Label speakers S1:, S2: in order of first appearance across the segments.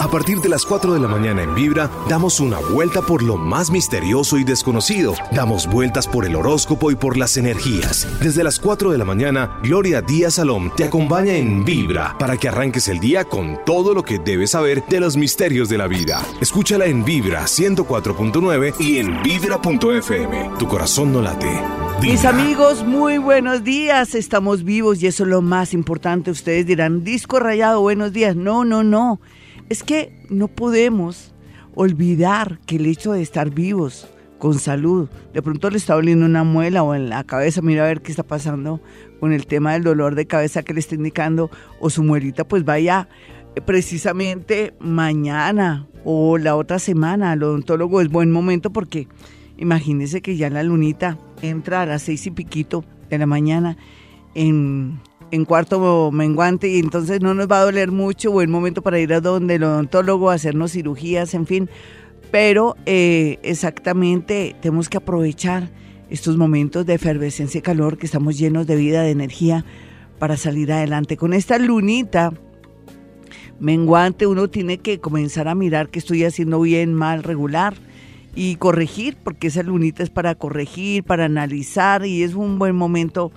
S1: A partir de las 4 de la mañana en Vibra, damos una vuelta por lo más misterioso y desconocido. Damos vueltas por el horóscopo y por las energías. Desde las 4 de la mañana, Gloria Díaz Salom te acompaña en Vibra para que arranques el día con todo lo que debes saber de los misterios de la vida. Escúchala en Vibra 104.9 y en Vibra.fm. Tu corazón no late.
S2: Mis amigos, muy buenos días. Estamos vivos y eso es lo más importante. Ustedes dirán, disco rayado, buenos días. No, no, no. Es que no podemos olvidar que el hecho de estar vivos, con salud, de pronto le está doliendo una muela o en la cabeza, mira a ver qué está pasando con el tema del dolor de cabeza que le está indicando, o su muelita, pues vaya eh, precisamente mañana o la otra semana al odontólogo es buen momento porque imagínese que ya la lunita entra a las seis y piquito de la mañana en en cuarto menguante y entonces no nos va a doler mucho, buen momento para ir a donde el odontólogo, hacernos cirugías, en fin. Pero eh, exactamente tenemos que aprovechar estos momentos de efervescencia y calor que estamos llenos de vida, de energía para salir adelante. Con esta lunita menguante uno tiene que comenzar a mirar qué estoy haciendo bien, mal, regular y corregir, porque esa lunita es para corregir, para analizar y es un buen momento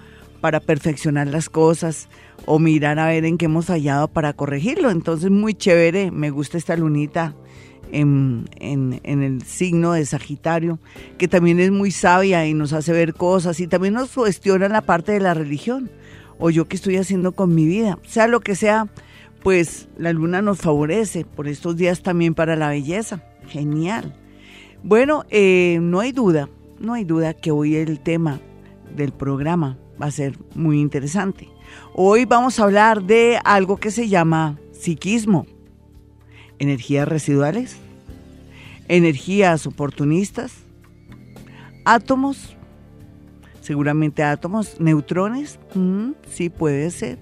S2: perfeccionar las cosas o mirar a ver en qué hemos fallado para corregirlo. Entonces, muy chévere, me gusta esta lunita en, el signo de Sagitario, que también es muy sabia y nos hace ver cosas y también nos cuestiona la parte de la religión o yo qué estoy haciendo con mi vida. Sea lo que sea, pues la luna nos favorece por estos días también para la belleza. Genial. Bueno, eh, no hay duda, no hay duda que hoy el tema del programa va a ser muy interesante. Hoy vamos a hablar de algo que se llama psiquismo, energías residuales, energías oportunistas, átomos, seguramente átomos, neutrones, mm, sí puede ser,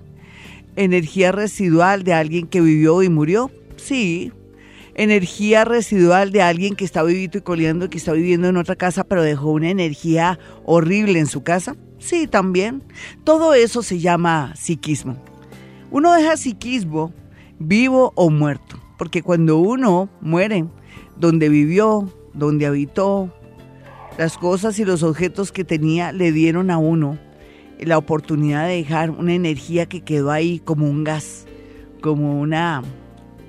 S2: energía residual de alguien que vivió y murió, sí, energía residual de alguien que está viviendo y coleando, que está viviendo en otra casa, pero dejó una energía horrible en su casa. Sí, también. Todo eso se llama psiquismo. Uno deja psiquismo vivo o muerto, porque cuando uno muere, donde vivió, donde habitó, las cosas y los objetos que tenía le dieron a uno la oportunidad de dejar una energía que quedó ahí como un gas, como una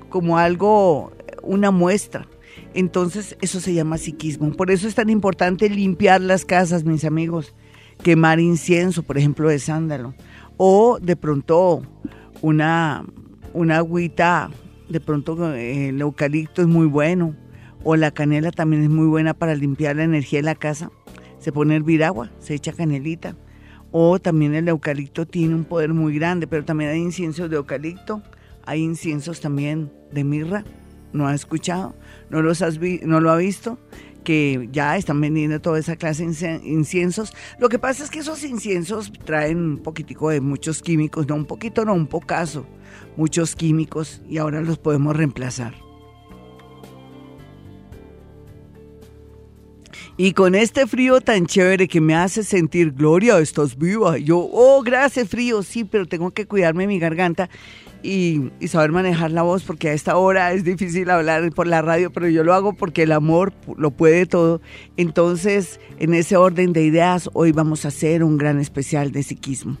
S2: como algo una muestra. Entonces, eso se llama psiquismo. Por eso es tan importante limpiar las casas, mis amigos quemar incienso, por ejemplo, de sándalo, o de pronto una, una agüita, de pronto eh, el eucalipto es muy bueno, o la canela también es muy buena para limpiar la energía de la casa. Se pone a hervir agua, se echa canelita, o también el eucalipto tiene un poder muy grande, pero también hay inciensos de eucalipto, hay inciensos también de mirra. ¿No ha escuchado? ¿No, los has ¿No lo ha visto? Que ya están vendiendo toda esa clase de inciensos. Lo que pasa es que esos inciensos traen un poquitico de muchos químicos, no un poquito, no un pocaso, muchos químicos y ahora los podemos reemplazar. Y con este frío tan chévere que me hace sentir, Gloria, estás viva. Yo, oh, gracias frío, sí, pero tengo que cuidarme mi garganta y, saber manejar la voz, porque a esta hora es difícil hablar por la radio, pero yo lo hago porque el amor lo puede todo. Entonces, en ese orden de ideas, hoy vamos a hacer un gran especial de psiquismo.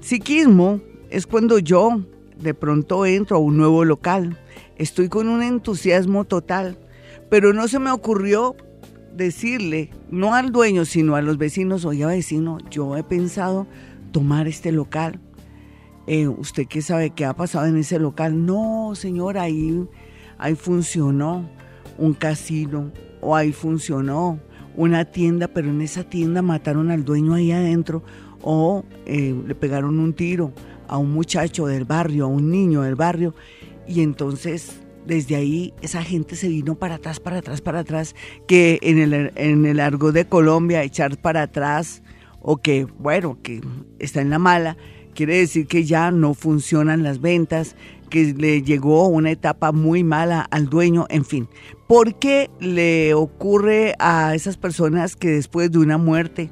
S2: Psiquismo es cuando yo de pronto entro a un nuevo local, estoy con un entusiasmo total, pero no se me ocurrió decirle, no al dueño, sino a los vecinos, oye vecino, yo he pensado tomar este local eh, ¿usted qué sabe qué ha pasado en ese local? No, señor, ahí, ahí funcionó un casino o ahí funcionó una tienda, pero en esa tienda mataron al dueño ahí adentro o eh, le pegaron un tiro a un muchacho del barrio, a un niño del barrio y entonces desde ahí esa gente se vino para atrás, para atrás, para atrás, que en el, en el de Colombia echar para atrás o que, bueno, que está en la mala, quiere decir que ya no funcionan las ventas, que le llegó una etapa muy mala al dueño, en fin. ¿Por qué le ocurre a esas personas que después de una muerte,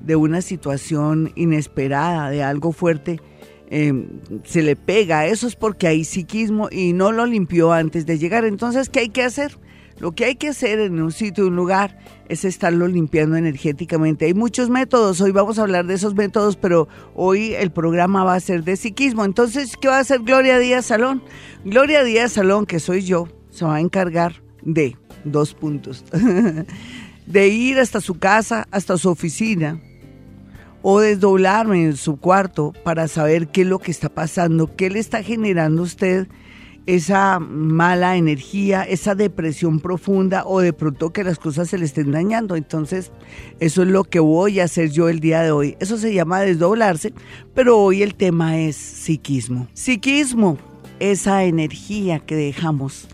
S2: de una situación inesperada, de algo fuerte, eh, se le pega, eso es porque hay psiquismo y no lo limpió antes de llegar. Entonces, ¿qué hay que hacer? Lo que hay que hacer en un sitio, un lugar, es estarlo limpiando energéticamente. Hay muchos métodos, hoy vamos a hablar de esos métodos, pero hoy el programa va a ser de psiquismo. Entonces, ¿qué va a hacer Gloria Díaz Salón? Gloria Díaz Salón, que soy yo, se va a encargar de dos puntos. de ir hasta su casa, hasta su oficina, o desdoblarme en su cuarto para saber qué es lo que está pasando, qué le está generando a usted esa mala energía, esa depresión profunda o de pronto que las cosas se le estén dañando. Entonces, eso es lo que voy a hacer yo el día de hoy. Eso se llama desdoblarse, pero hoy el tema es psiquismo. Psiquismo, esa energía que dejamos,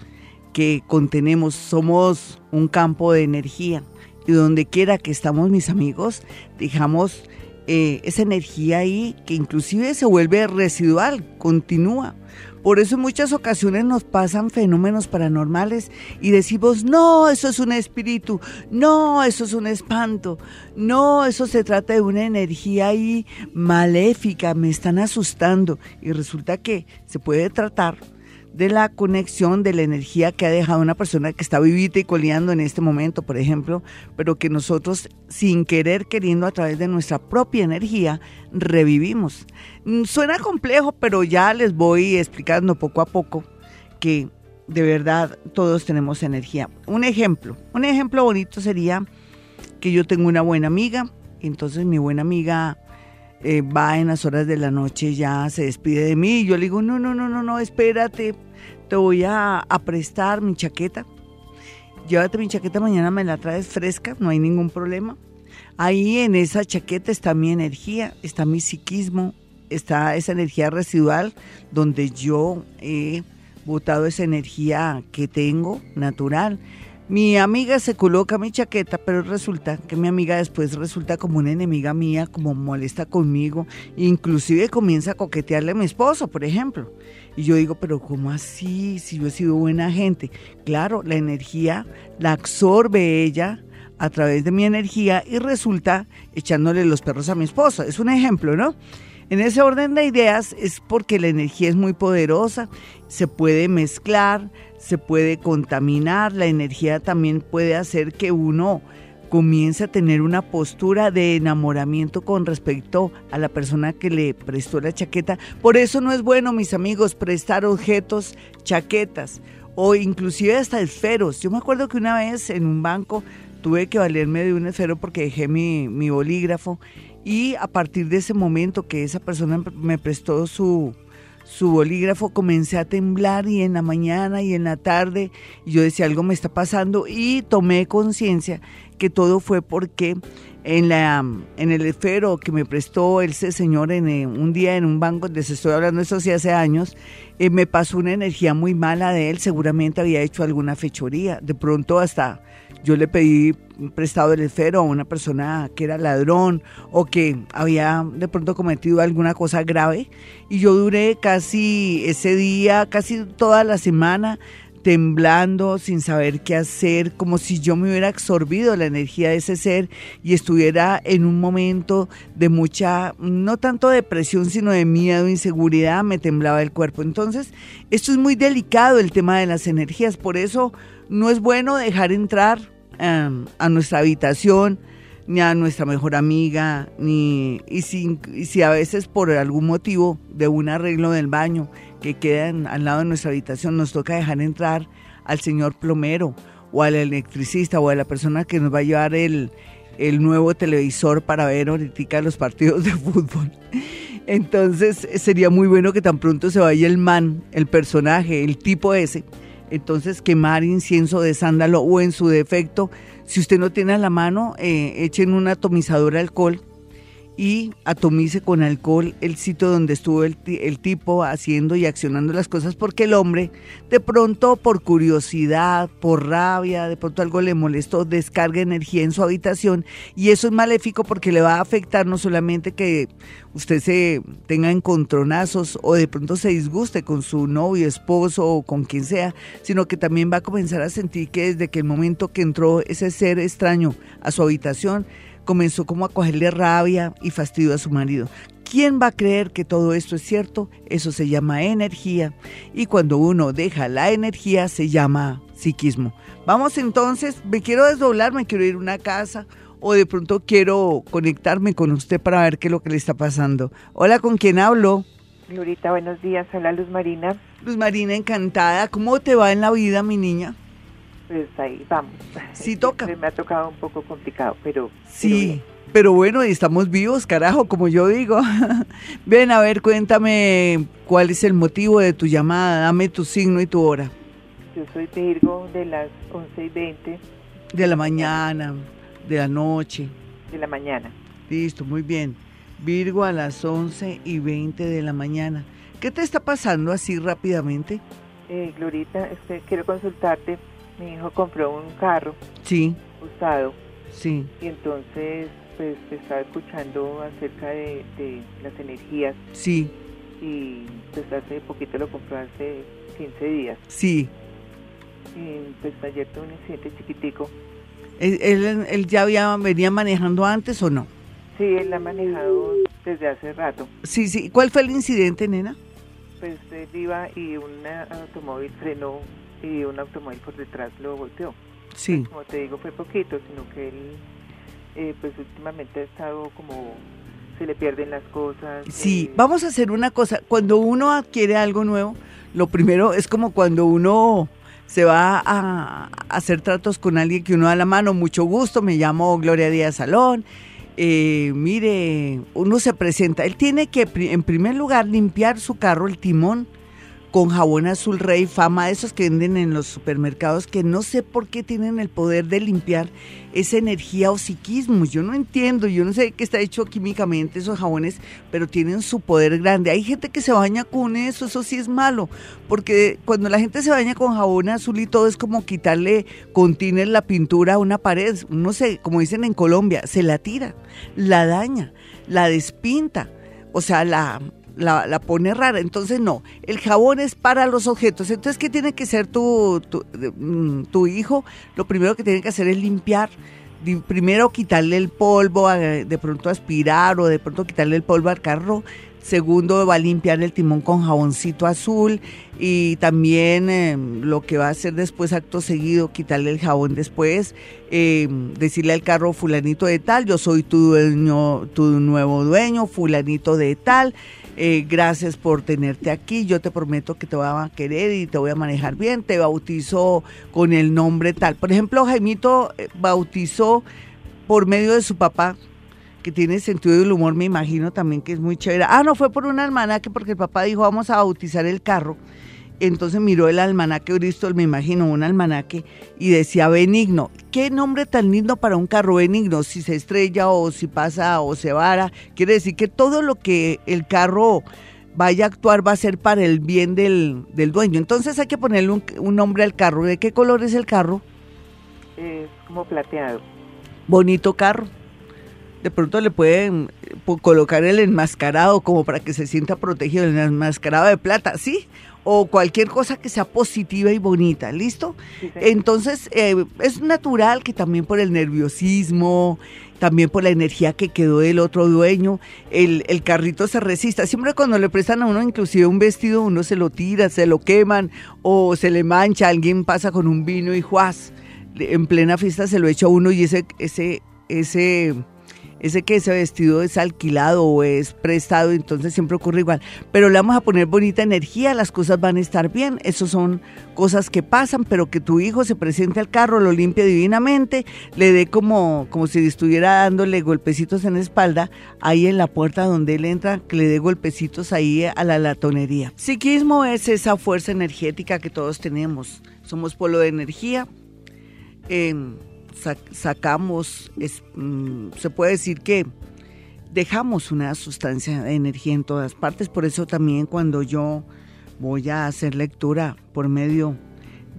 S2: que contenemos, somos un campo de energía. Y donde quiera que estamos mis amigos, dejamos eh, esa energía ahí que inclusive se vuelve residual, continúa. Por eso en muchas ocasiones nos pasan fenómenos paranormales y decimos, no, eso es un espíritu, no, eso es un espanto, no, eso se trata de una energía ahí maléfica, me están asustando. Y resulta que se puede tratar de la conexión de la energía que ha dejado una persona que está vivita y coleando en este momento, por ejemplo, pero que nosotros sin querer, queriendo a través de nuestra propia energía, revivimos. Mm, suena complejo, pero ya les voy explicando poco a poco que de verdad todos tenemos energía. Un ejemplo, un ejemplo bonito sería que yo tengo una buena amiga, entonces mi buena amiga eh, va en las horas de la noche, ya se despide de mí. Y yo le digo, no, no, no, no, no, espérate, te voy a, a prestar mi chaqueta. Llévate mi chaqueta, mañana me la traes fresca, no hay ningún problema. Ahí en esa chaqueta está mi energía, está mi psiquismo, está esa energía residual donde yo he botado esa energía que tengo natural mi amiga se coloca mi chaqueta, pero resulta que mi amiga después resulta como una enemiga mía, como molesta conmigo, inclusive comienza a coquetearle a mi esposo, por ejemplo. Y yo digo, pero ¿cómo así? Si yo he sido buena gente. Claro, la energía la absorbe ella a través de mi energía y resulta echándole los perros a mi esposo. Es un ejemplo, ¿no? En ese orden de ideas es porque la energía es muy poderosa, se puede mezclar, se puede contaminar, la energía también puede hacer que uno comience a tener una postura de enamoramiento con respecto a la persona que le prestó la chaqueta. Por eso no es bueno, mis amigos, prestar objetos, chaquetas o inclusive hasta esferos. Yo me acuerdo que una vez en un banco tuve que valerme de un esfero porque dejé mi, mi bolígrafo y a partir de ese momento que esa persona me prestó su, su bolígrafo, comencé a temblar y en la mañana y en la tarde yo decía algo me está pasando y tomé conciencia que todo fue porque en, la, en el esfero que me prestó ese señor en eh, un día en un banco, les estoy hablando eso sí hace años, eh, me pasó una energía muy mala de él, seguramente había hecho alguna fechoría, de pronto hasta yo le pedí prestado el esfero a una persona que era ladrón o que había de pronto cometido alguna cosa grave y yo duré casi ese día, casi toda la semana temblando, sin saber qué hacer, como si yo me hubiera absorbido la energía de ese ser y estuviera en un momento de mucha, no tanto depresión, sino de miedo, inseguridad, me temblaba el cuerpo. Entonces, esto es muy delicado el tema de las energías, por eso no es bueno dejar entrar em, a nuestra habitación ni a nuestra mejor amiga, ni y si, si a veces por algún motivo de un arreglo del baño que quedan al lado de nuestra habitación, nos toca dejar entrar al señor plomero o al electricista o a la persona que nos va a llevar el, nuevo televisor para ver ahorita los partidos de fútbol. Entonces sería muy bueno que tan pronto se vaya el man, el personaje, el tipo ese. Entonces quemar incienso de sándalo o en su defecto, si usted no tiene a la mano, eh, echen un atomizador de alcohol y atomice con alcohol el sitio donde estuvo el, tipo haciendo y accionando las cosas porque el hombre de pronto por curiosidad, por rabia, de pronto algo le molestó, descarga energía en su habitación y eso es maléfico porque le va a afectar no solamente que usted se tenga encontronazos o de pronto se disguste con su novio, esposo o con quien sea, sino que también va a comenzar a sentir que desde que el momento que entró ese ser extraño a su habitación, comenzó como a cogerle rabia y fastidio a su marido. ¿Quién va a creer que todo esto es cierto? Eso se llama energía. Y cuando uno deja la energía se llama psiquismo. Vamos entonces, me quiero desdoblar, me quiero ir a una casa o de pronto quiero conectarme con usted para ver qué es lo que le está pasando. Hola, ¿con quién hablo?
S3: Glorita, buenos días. Hola, Luz Marina.
S2: Luz Marina, encantada. ¿Cómo te va en la vida, mi niña?
S3: Pues ahí vamos.
S2: Sí, toca.
S3: me ha tocado un poco complicado, pero...
S2: Sí, pero, bueno, estamos vivos, carajo, como yo digo. Ven, a ver, cuéntame cuál es el motivo de tu llamada. Dame tu signo y tu hora.
S3: Yo soy Virgo de las 11 y 20.
S2: De la mañana, de la noche.
S3: De la mañana.
S2: Listo, muy bien. Virgo a las 11 y 20 de la mañana. ¿Qué te está pasando así rápidamente?
S3: Eh, Glorita, este, quiero consultarte. Mi hijo compró un carro.
S2: Sí.
S3: Usado.
S2: Sí.
S3: Y entonces, pues, estaba escuchando acerca de, las energías.
S2: Sí.
S3: Y pues hace poquito lo compró, hace 15 días.
S2: Sí.
S3: Y pues ayer tuve un incidente chiquitico.
S2: ¿Él, él, ya había, venía manejando antes o no?
S3: Sí, él ha manejado desde hace rato.
S2: Sí, sí. ¿Cuál fue el incidente, nena?
S3: Pues él iba y un automóvil frenó y un automóvil por detrás lo volteó.
S2: Sí.
S3: Pues, como te digo, fue poquito, sino que él, eh, pues últimamente ha estado como se le pierden las cosas.
S2: Sí, eh. vamos a hacer una cosa. Cuando uno adquiere algo nuevo, lo primero es como cuando uno se va a hacer tratos con alguien que uno da la mano, mucho gusto, me llamo Gloria Díaz Salón eh, mire, uno se presenta, él tiene que en primer lugar limpiar su carro, el timón, con jabón azul rey, fama de esos que venden en los supermercados, que no sé por qué tienen el poder de limpiar esa energía o psiquismo. Yo no entiendo, yo no sé qué está hecho químicamente esos jabones, pero tienen su poder grande. Hay gente que se baña con eso, eso sí es malo, porque cuando la gente se baña con jabón azul y todo es como quitarle contiene la pintura a una pared. No sé, como dicen en Colombia, se la tira, la daña, la despinta. O sea, la, la, pone rara. Entonces, no, el jabón es para los objetos. Entonces, ¿qué tiene que ser tu, mm, tu hijo? Lo primero que tiene que hacer es limpiar primero quitarle el polvo, de pronto aspirar o de pronto quitarle el polvo al carro. Segundo, va a limpiar el timón con jaboncito azul y también em, lo que va a hacer después, acto seguido, quitarle el jabón después, em, decirle al carro fulanito de tal, yo soy tu dueño, tu nuevo dueño, fulanito de tal. Eh, gracias por tenerte aquí, yo te prometo que te voy a querer y te voy a manejar bien, te bautizo con el nombre tal. Por ejemplo, Jaimito eh, bautizó por medio de su papá, que tiene sentido del humor, me imagino también que es muy chévere. Ah, no, fue por un almanaque porque el papá dijo, vamos a bautizar el carro entonces miró el almanaque Bristol, me imagino, un almanaque, y decía benigno. ¿Qué nombre tan lindo para un carro benigno? Si se estrella o si pasa o se vara. Quiere decir que todo lo que el carro vaya a actuar va a ser para el bien del, dueño. Entonces hay que ponerle un, nombre al carro. ¿De qué color es el carro?
S3: Es como plateado.
S2: Bonito carro. De pronto le pueden eh, colocar el enmascarado como para que se sienta protegido, el enmascarado de plata, ¿sí? O cualquier cosa que sea positiva y bonita, ¿listo? Entonces, eh, es natural que también por el nerviosismo, también por la energía que quedó del otro dueño, el, el, carrito se resista. Siempre cuando le prestan a uno inclusive un vestido, uno se lo tira, se lo queman o se le mancha, alguien pasa con un vino y juaz, en plena fiesta se lo echa a uno y ese, ese, ese ese que ese vestido es alquilado o es prestado, entonces siempre ocurre igual. Pero le vamos a poner bonita energía, las cosas van a estar bien, eso son cosas que pasan, pero que tu hijo se presente al carro, lo limpie divinamente, le dé como, como si estuviera dándole golpecitos en la espalda, ahí en la puerta donde él entra, que le dé golpecitos ahí a la latonería. Psiquismo es esa fuerza energética que todos tenemos, somos polo de energía. Eh, sacamos, mm, se puede decir que dejamos una sustancia de energía en todas partes, por eso también cuando yo voy a hacer lectura por medio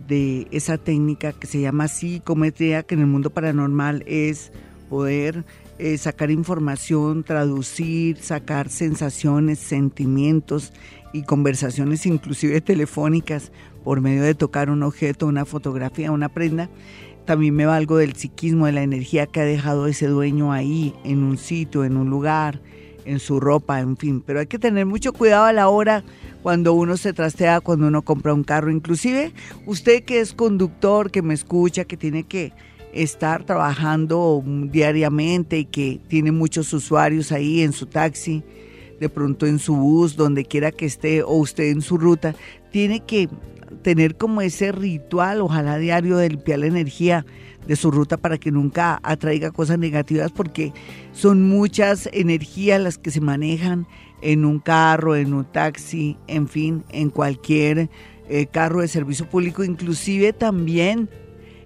S2: de esa técnica que se llama psicometría, que en el mundo paranormal es poder eh, sacar información, traducir, sacar sensaciones, sentimientos, y conversaciones inclusive telefónicas por medio de tocar un objeto, una fotografía, una prenda. También me valgo del psiquismo, de la energía que ha dejado ese dueño ahí, en un sitio, en un lugar, en su ropa, en fin. Pero hay que tener mucho cuidado a la hora cuando uno se trastea, cuando uno compra un carro. Inclusive usted que es conductor, que me escucha, que tiene que estar trabajando diariamente y que tiene muchos usuarios ahí en su taxi, de pronto en su bus, donde quiera que esté, o usted en su ruta, tiene que tener como ese ritual, ojalá diario, de limpiar la energía de su ruta para que nunca atraiga cosas negativas, porque son muchas energías las que se manejan en un carro, en un taxi, en fin, en cualquier eh, carro de servicio público, inclusive también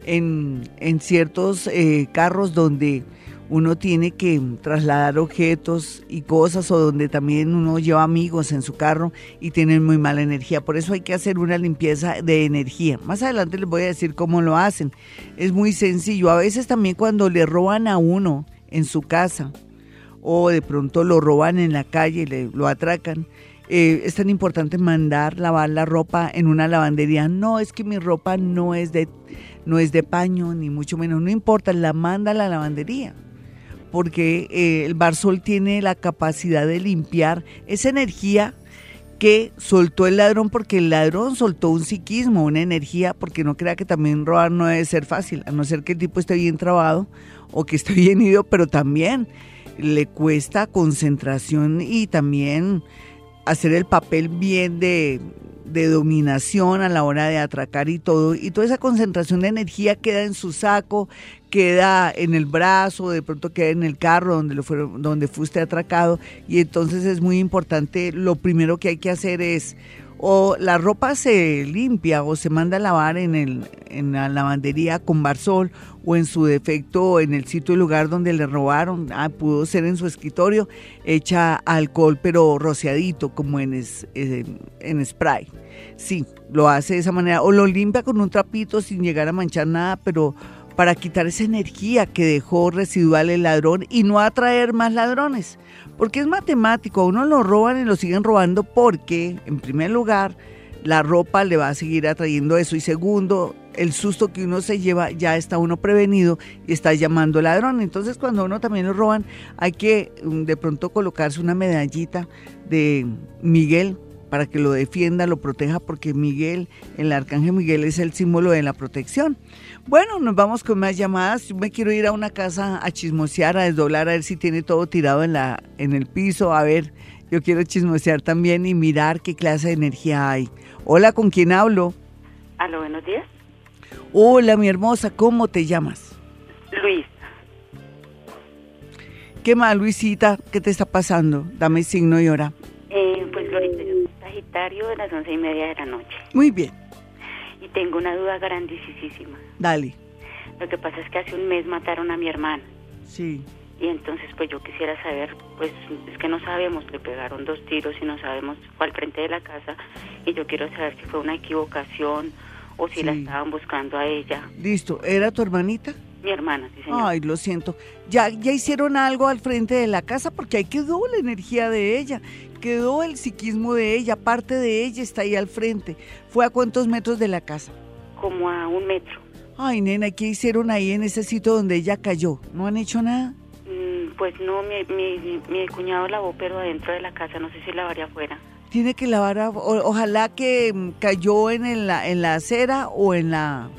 S2: en, ciertos eh, carros donde uno tiene que trasladar objetos y cosas o donde también uno lleva amigos en su carro y tienen muy mala energía. Por eso hay que hacer una limpieza de energía. Más adelante les voy a decir cómo lo hacen. Es muy sencillo. A veces también cuando le roban a uno en su casa o de pronto lo roban en la calle, le, lo atracan. Eh, es tan importante mandar lavar la ropa en una lavandería. No, es que mi ropa no es de, no es de paño, ni mucho menos. No importa, la manda a la lavandería porque eh, el barsol tiene la capacidad de limpiar esa energía que soltó el ladrón porque el ladrón soltó un psiquismo, una energía, porque no crea que también robar no debe ser fácil, a no ser que el tipo esté bien trabado o que esté bien ido, pero también le cuesta concentración y también hacer el papel bien de, de dominación a la hora de atracar y todo, y toda esa concentración de energía queda en su saco, queda en el brazo, de pronto queda en el carro donde, lo fueron, donde fuiste atracado, y entonces es muy importante, lo primero que hay que hacer es o la ropa se limpia o se manda a lavar en, el, en la lavandería con barsol o en su defecto en el sitio y lugar donde le robaron, ah, pudo ser en su escritorio, hecha alcohol pero rociadito como en, en spray. Sí, lo hace de esa manera. O lo limpia con un trapito sin llegar a manchar nada, pero para quitar esa energía que dejó residual el ladrón y no atraer más ladrones. Porque es matemático, a uno lo roban y lo siguen robando porque, en primer lugar, la ropa le va a seguir atrayendo eso y segundo, el susto que uno se lleva ya está uno prevenido y está llamando ladrón. Entonces cuando uno también lo roban hay que mm, de pronto colocarse una medallita de Miguel para que lo defienda, lo proteja, porque Miguel, el arcángel Miguel es el símbolo de la protección. Bueno, nos vamos con más llamadas. Yo me quiero ir a una casa a chismosear, a desdoblar, a ver si tiene todo tirado en, la, en el piso. A ver, yo quiero chismosear también y mirar qué clase de energía hay. Hola, ¿con quién hablo?
S4: Hola, buenos días.
S2: Hola, mi hermosa, ¿cómo te llamas?
S4: Luis.
S2: ¿Qué más, Luisita? ¿Qué te está pasando? Dame signo y hora.
S4: Eh, pues, yo Sagitario de las once y media de la noche.
S2: Muy bien
S4: y tengo una duda grandísima.
S2: Dale.
S4: Lo que pasa es que hace un mes mataron a mi hermana.
S2: Sí.
S4: Y entonces pues yo quisiera saber, pues es que no sabemos, le pegaron dos tiros y no sabemos, fue al frente de la casa y yo quiero saber si fue una equivocación o si la estaban buscando a ella.
S2: Listo, ¿era tu hermanita?
S4: Mi hermana, sí señor.
S2: Ay, lo siento. ¿Ya, ¿Ya hicieron algo al frente de la casa? Porque ahí quedó la energía de ella quedó el psiquismo de ella, parte de ella está ahí al frente. ¿Fue a cuántos metros de la casa?
S4: Como a un metro.
S2: Ay, nena, ¿qué hicieron ahí en ese sitio donde ella cayó? ¿No han hecho nada?
S4: Mm, pues no, mi, mi, mi, cuñado lavó, pero adentro de la casa, no sé si lavaría afuera.
S2: Tiene que lavar, ojalá que mm, cayó en, el, en la acera o en la,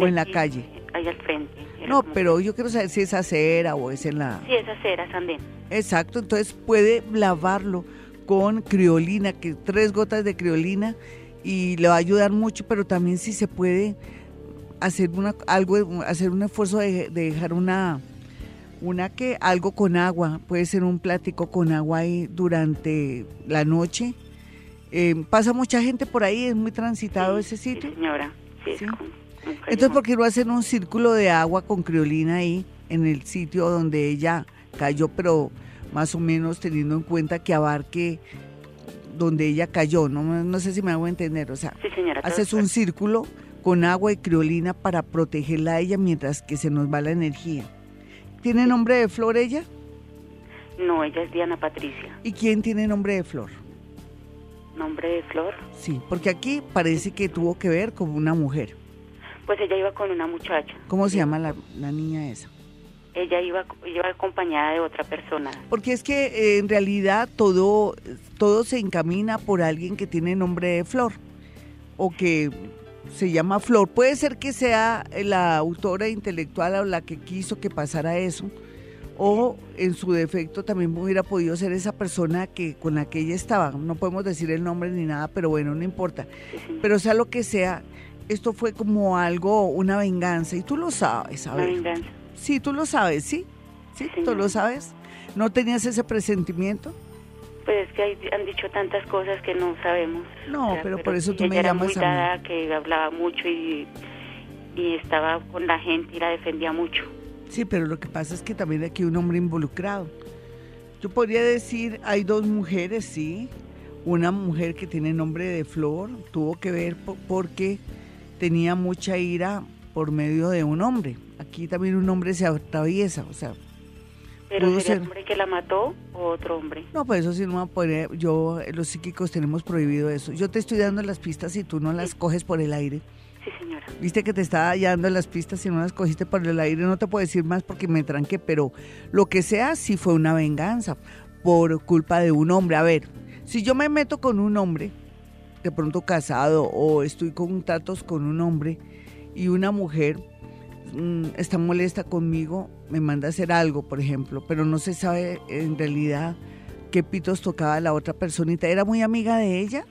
S2: o en la calle.
S4: Ahí al frente.
S2: No, pero yo quiero saber si es acera o es en la...
S4: Sí, es acera, Sandén.
S2: Exacto, entonces puede lavarlo con criolina, que tres gotas de criolina y le va a ayudar mucho, pero también si se puede hacer una algo hacer un esfuerzo de, dejar una una que algo con agua, puede ser un plático con agua ahí durante la noche. Eh, pasa mucha gente por ahí, es muy transitado ese sitio.
S4: Sí, señora. Sí,
S2: Entonces, ¿por qué no hacer un círculo de agua con criolina ahí en el sitio donde ella cayó, pero más o menos teniendo en cuenta que abarque donde ella cayó, no, no sé si me hago entender, o sea, haces un círculo con agua y criolina para protegerla a ella mientras que se nos va la energía. ¿Tiene nombre de flor ella?
S4: No, ella es Diana Patricia.
S2: ¿Y quién tiene nombre de flor?
S4: ¿Nombre de Flor?
S2: Sí, porque aquí parece que tuvo que ver con una mujer.
S4: Pues ella iba con una muchacha.
S2: ¿Cómo se llama la, la niña esa?
S4: Ella iba, iba acompañada de otra persona.
S2: Porque es que eh, en realidad todo, todo se encamina por alguien que tiene nombre de Flor o que se llama Flor. Puede ser que sea la autora intelectual o la que quiso que pasara eso, o en su defecto también hubiera podido ser esa persona que con la que ella estaba. No podemos decir el nombre ni nada, pero bueno, no importa. Pero sea lo que sea, esto fue como algo, una venganza, y tú lo sabes,
S4: Una venganza.
S2: Sí, tú lo sabes, ¿sí? Sí,
S4: Sí,
S2: tú lo sabes. ¿No tenías ese presentimiento?
S4: Pues es que hay- han dicho tantas cosas que no sabemos.
S2: No, pero por eso tú me llamas
S4: muy
S2: a mí.
S4: dada, que hablaba mucho y, y estaba con la gente y la defendía mucho.
S2: Sí, pero lo que pasa es que también aquí hay un hombre involucrado. Yo podría decir, hay dos mujeres, sí. Una mujer que tiene nombre de Flor tuvo que ver po- porque tenía mucha ira por medio de un hombre. Aquí también un hombre se atraviesa, o sea,
S4: Pero sería
S2: ser.
S4: el hombre que la mató o otro hombre.
S2: no, pues eso sí no va a poder, yo, los psíquicos tenemos prohibido eso. Yo te estoy dando las pistas y tú no las coges por el aire.
S4: Sí, señora.
S2: Viste que te estaba dando las pistas y no las cogiste por el aire. No te puedo decir más porque me tranqué, pero lo que sea sí fue una venganza por culpa de un hombre. A ver, si yo me meto con un hombre, de pronto casado, o estoy con tratos con un hombre y una mujer mm, está molesta conmigo, me manda a hacer algo, por ejemplo, pero no se sabe en realidad qué pitos tocaba la otra personita. ¿Era muy amiga de ella?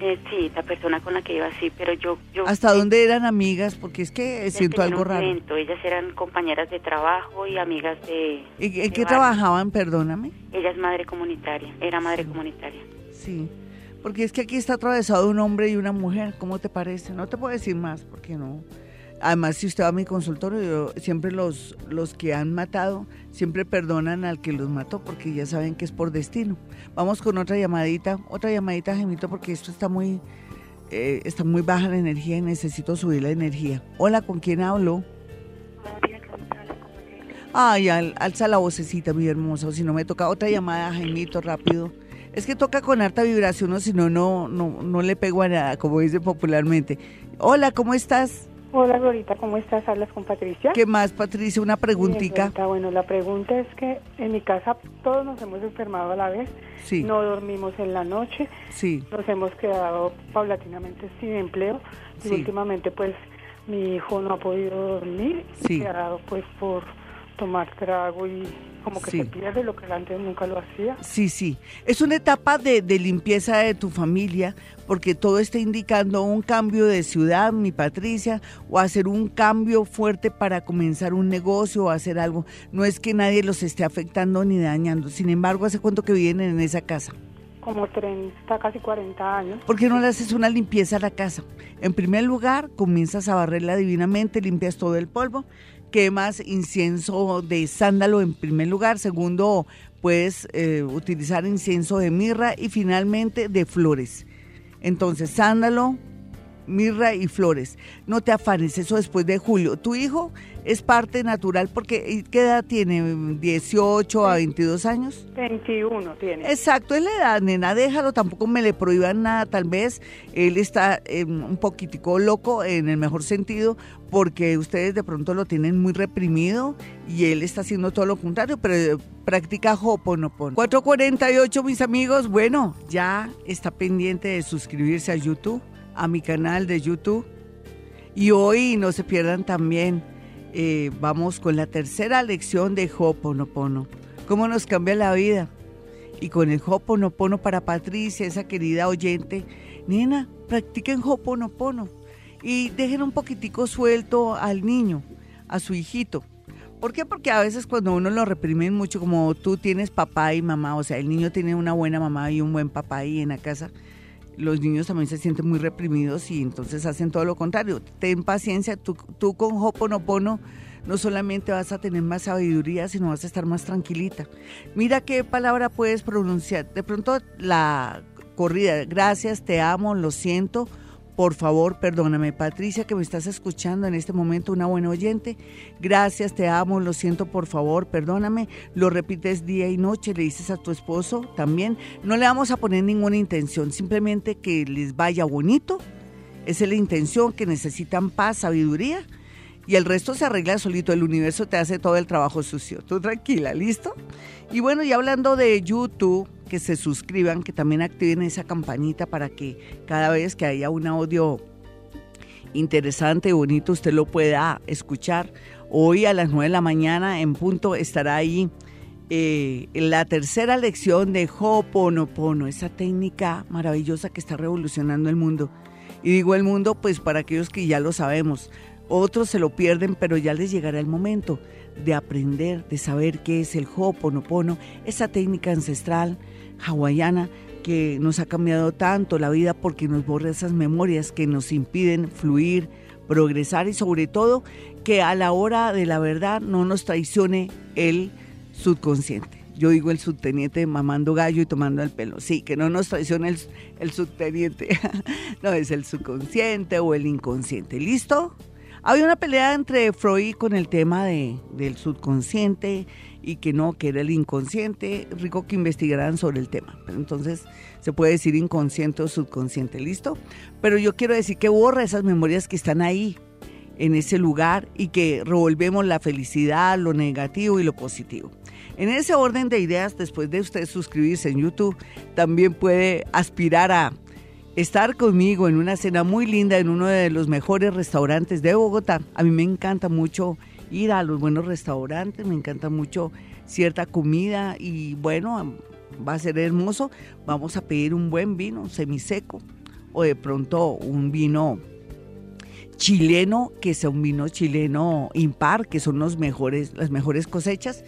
S4: Eh, sí, la persona con la que iba así, pero yo... yo
S2: ¿Hasta dónde eran amigas? Porque es que siento algo raro.
S4: evento, Ellas eran compañeras de trabajo y amigas de...
S2: ¿En,
S4: de
S2: qué
S4: barrio.
S2: trabajaban? Perdóname.
S4: Ella es madre comunitaria, era madre comunitaria.
S2: Sí. Porque es que aquí está atravesado un hombre y una mujer. ¿Cómo te parece? No te puedo decir más porque no. Además, si usted va a mi consultorio, siempre los, los que han matado, siempre perdonan al que los mató porque ya saben que es por destino. Vamos con otra llamadita, otra llamadita, Gemito, porque esto está muy, eh, está muy baja la energía y necesito subir la energía. Hola, ¿con quién hablo? Ay, al- alza la vocecita, mi hermosa, o si no me toca otra llamada, Jaimito, rápido. Es que toca con harta vibración, o si no, no, no, no le pego a nada, como dice popularmente. Hola, ¿cómo estás?
S5: Hola, Glorita, ¿cómo estás? ¿Hablas con Patricia?
S2: ¿Qué más, Patricia? Una
S5: Bien,
S2: preguntita.
S5: Glorita, bueno, la pregunta es que en mi casa todos nos hemos enfermado a la vez.
S2: Sí,
S5: No dormimos en la noche.
S2: sí,
S5: Nos hemos quedado paulatinamente sin empleo. Y
S2: Sí.
S5: últimamente, pues, mi hijo no ha podido dormir.
S2: Sí.
S5: Y se ha dado, pues, por tomar trago y como que
S2: Sí.
S5: se pierde lo que antes nunca lo hacía.
S2: sí, sí. Es una etapa de, de limpieza de tu familia, porque todo está indicando un cambio de ciudad, mi Patricia, o hacer un cambio fuerte para comenzar un negocio o hacer algo. No es que nadie los esté afectando ni dañando. Sin embargo, ¿hace cuánto que viven en esa casa?
S5: Como 30, casi 40 años.
S2: ¿Por qué no le haces una limpieza a la casa? En primer lugar, comienzas a barrerla divinamente, limpias todo el polvo, quemas incienso de sándalo en primer lugar. Segundo, puedes eh, utilizar incienso de mirra y finalmente de flores. Entonces, sándalo, mirra y flores. No te afanes, eso después de julio. Tu hijo es parte natural porque ¿y ¿qué edad tiene? ¿18 a 22 años?
S5: 21 tiene.
S2: Exacto, es la edad, nena, déjalo, tampoco me le prohíban nada, tal vez él está eh, un poquitico loco en el mejor sentido, porque ustedes de pronto lo tienen muy reprimido y él está haciendo todo lo contrario, pero eh, practica Hoponopono. 448, mis amigos, bueno, ya está pendiente de suscribirse a YouTube, a mi canal de YouTube. Y hoy no se pierdan también, eh, vamos con la tercera lección de Hoponopono. ¿Cómo nos cambia la vida? Y con el Hoponopono para Patricia, esa querida oyente, nena, practiquen Hoponopono y dejen un poquitico suelto al niño, a su hijito. ¿Por qué? Porque a veces cuando uno lo reprimen mucho, como tú tienes papá y mamá, o sea, el niño tiene una buena mamá y un buen papá ahí en la casa, los niños también se sienten muy reprimidos y entonces hacen todo lo contrario. Ten paciencia, tú, tú con Hoponopono no solamente vas a tener más sabiduría, sino vas a estar más tranquilita. Mira qué palabra puedes pronunciar. De pronto la corrida, gracias, te amo, lo siento, por favor, perdóname, Patricia, que me estás escuchando en este momento, una buena oyente. Gracias, te amo, lo siento, por favor, perdóname. Lo repites día y noche, le dices a tu esposo también. No le vamos a poner ninguna intención, simplemente que les vaya bonito. Esa es la intención, que necesitan paz, sabiduría. Y el resto se arregla solito, el universo te hace todo el trabajo sucio. Tú tranquila, ¿listo? Y bueno, ya hablando de YouTube, que se suscriban, que también activen esa campanita para que cada vez que haya un audio interesante, bonito, usted lo pueda escuchar. Hoy a las 9 de la mañana en punto estará ahí eh, la tercera lección de Ho'oponopono, esa técnica maravillosa que está revolucionando el mundo. Y digo el mundo, pues para aquellos que ya lo sabemos, otros se lo pierden, pero ya les llegará el momento de aprender, de saber qué es el Ho'oponopono, esa técnica ancestral hawaiana que nos ha cambiado tanto la vida porque nos borra esas memorias que nos impiden fluir, progresar y sobre todo que a la hora de la verdad no nos traicione el subconsciente. Yo digo el subteniente mamando gallo y tomando el pelo. Sí, que no nos traicione el, subteniente. no, es el subconsciente o el inconsciente. ¿Listo? Había una pelea entre Freud con el tema de, del subconsciente y que no, que era el inconsciente. Rico que investigaran sobre el tema. entonces se puede decir inconsciente o subconsciente, ¿listo? Pero yo quiero decir que borra esas memorias que están ahí, en ese lugar, y que revolvemos la felicidad, lo negativo y lo positivo. En ese orden de ideas, después de usted suscribirse en YouTube, también puede aspirar a estar conmigo en una cena muy linda en uno de los mejores restaurantes de Bogotá. A mí me encanta mucho ir a los buenos restaurantes, me encanta mucho cierta comida y bueno, va a ser hermoso. Vamos a pedir un buen vino semiseco o de pronto un vino chileno, que sea un vino chileno impar, que son los mejores, las mejores cosechas.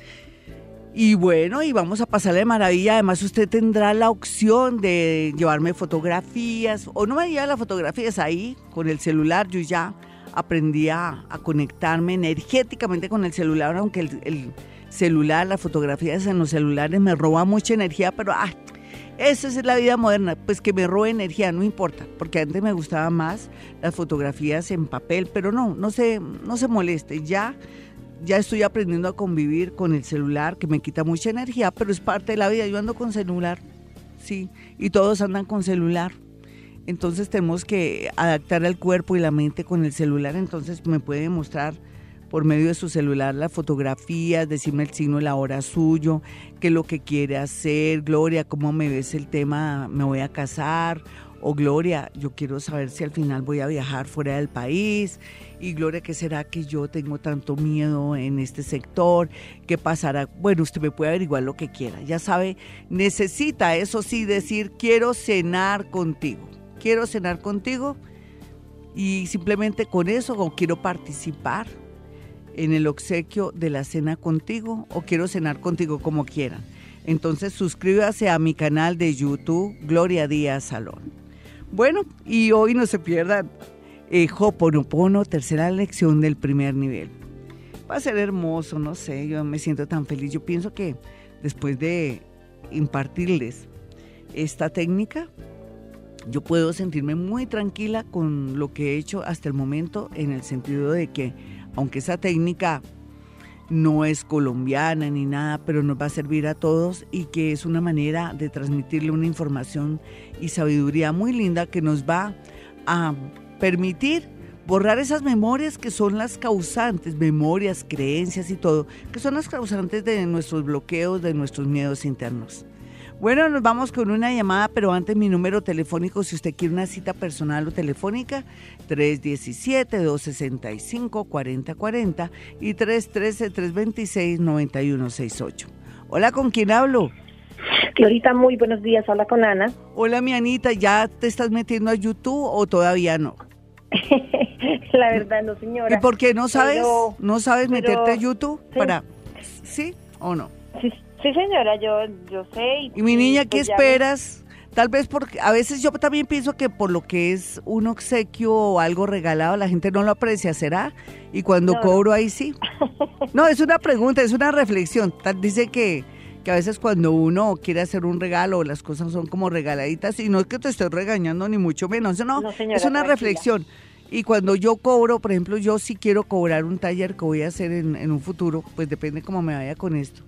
S2: Y bueno, y vamos a pasarle de maravilla. Además, usted tendrá la opción de llevarme fotografías, o no me lleva las fotografías ahí con el celular. Yo ya aprendí a, conectarme energéticamente con el celular, aunque el, celular, las fotografías en los celulares me roba mucha energía, pero ah, esa es la vida moderna, pues que me robe energía, no importa, porque antes me gustaban más las fotografías en papel, pero no, no se, no se moleste, ya, ya estoy aprendiendo a convivir con el celular, que me quita mucha energía, pero es parte de la vida, yo ando con celular, sí, y todos andan con celular. Entonces tenemos que adaptar al cuerpo y la mente con el celular. Entonces me puede mostrar por medio de su celular las fotografías, decirme el signo la hora suyo, qué es lo que quiere hacer, Gloria, cómo me ves el tema, me voy a casar, o Gloria, yo quiero saber si al final voy a viajar fuera del país, y Gloria, ¿qué será que yo tengo tanto miedo en este sector? ¿Qué pasará? Bueno, usted me puede averiguar lo que quiera, ya sabe, necesita eso sí decir, quiero cenar contigo quiero cenar contigo y simplemente con eso o quiero participar en el obsequio de la cena contigo o quiero cenar contigo como quieran. Entonces suscríbase a mi canal de YouTube Gloria Díaz Salón. Bueno, y hoy no se pierdan eh, Hoponopono, tercera lección del primer nivel. Va a ser hermoso, no sé, yo me siento tan feliz. Yo pienso que después de impartirles esta técnica, yo puedo sentirme muy tranquila con lo que he hecho hasta el momento en el sentido de que aunque esa técnica no es colombiana ni nada, pero nos va a servir a todos y que es una manera de transmitirle una información y sabiduría muy linda que nos va a permitir borrar esas memorias que son las causantes, memorias, creencias y todo, que son las causantes de nuestros bloqueos, de nuestros miedos internos. Bueno, nos vamos con una llamada, pero antes mi número telefónico, si usted quiere una cita personal o telefónica, 317-265-4040 y 313-326-9168. Hola, ¿con quién hablo?
S6: Glorita, muy buenos días. Hola con Ana.
S2: Hola, mi Anita. ¿Ya te estás metiendo a YouTube o todavía no?
S6: La verdad, no, señora.
S2: ¿Y por qué no sabes? ¿No sabes meterte a YouTube? Para... ¿Sí o no?
S6: Sí, Sí, señora, yo, yo sé.
S2: Y, mi niña, ¿qué pues esperas? Tal vez porque a veces yo también pienso que por lo que es un obsequio o algo regalado, la gente no lo aprecia, ¿será? Y cuando cobro ahí sí. No, es una pregunta, es una reflexión. Dice que, que a veces cuando uno quiere hacer un regalo, las cosas son como regaladitas, y no es que te estoy regañando ni mucho menos, no,
S6: No, señora,
S2: es una
S6: tranquila.
S2: reflexión. Y cuando yo cobro, por ejemplo, yo sí quiero cobrar un taller que voy a hacer en, en un futuro, pues depende cómo me vaya con esto.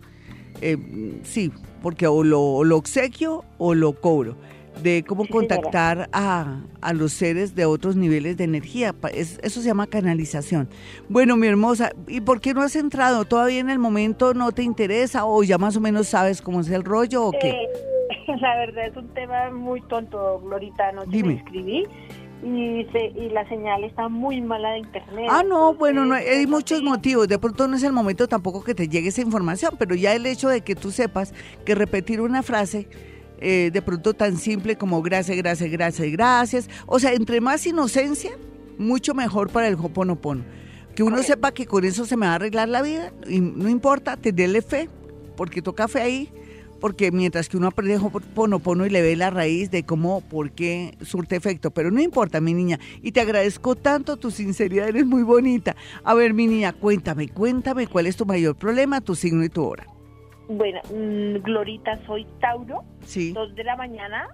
S2: Eh, sí, porque o lo, o lo obsequio o lo cobro. De cómo
S6: Sí,
S2: contactar a, a los seres de otros niveles de energía. Es- eso se llama canalización. Bueno, mi hermosa, ¿y por qué no has entrado? ¿Todavía en el momento no te interesa o ya más o menos sabes cómo es el rollo o qué?
S6: Eh, la verdad es un tema muy tonto, Glorita. Anoche
S2: Dime.
S6: me inscribí y, se, y la señal está muy mala de internet.
S2: Ah, no, bueno, no, hay muchos motivos. De pronto no es el momento tampoco que te llegue esa información, pero ya el hecho de que tú sepas que repetir una frase eh, de pronto tan simple como gracias, gracias, gracias, gracias. O sea, entre más inocencia, mucho mejor para el Hoponopono. Que uno sepa que con eso se me va a arreglar la vida, y no importa, tenerle fe, porque toca fe ahí, porque mientras que uno aprende Hoponopono y le ve la raíz de cómo, por qué surte efecto, pero no importa, mi niña, y te agradezco tanto tu sinceridad, eres muy bonita. A ver, mi niña, cuéntame, cuéntame cuál es tu mayor problema, tu signo y tu hora.
S6: Bueno, mm, Glorita, soy Tauro,
S2: Sí,
S6: dos de la mañana,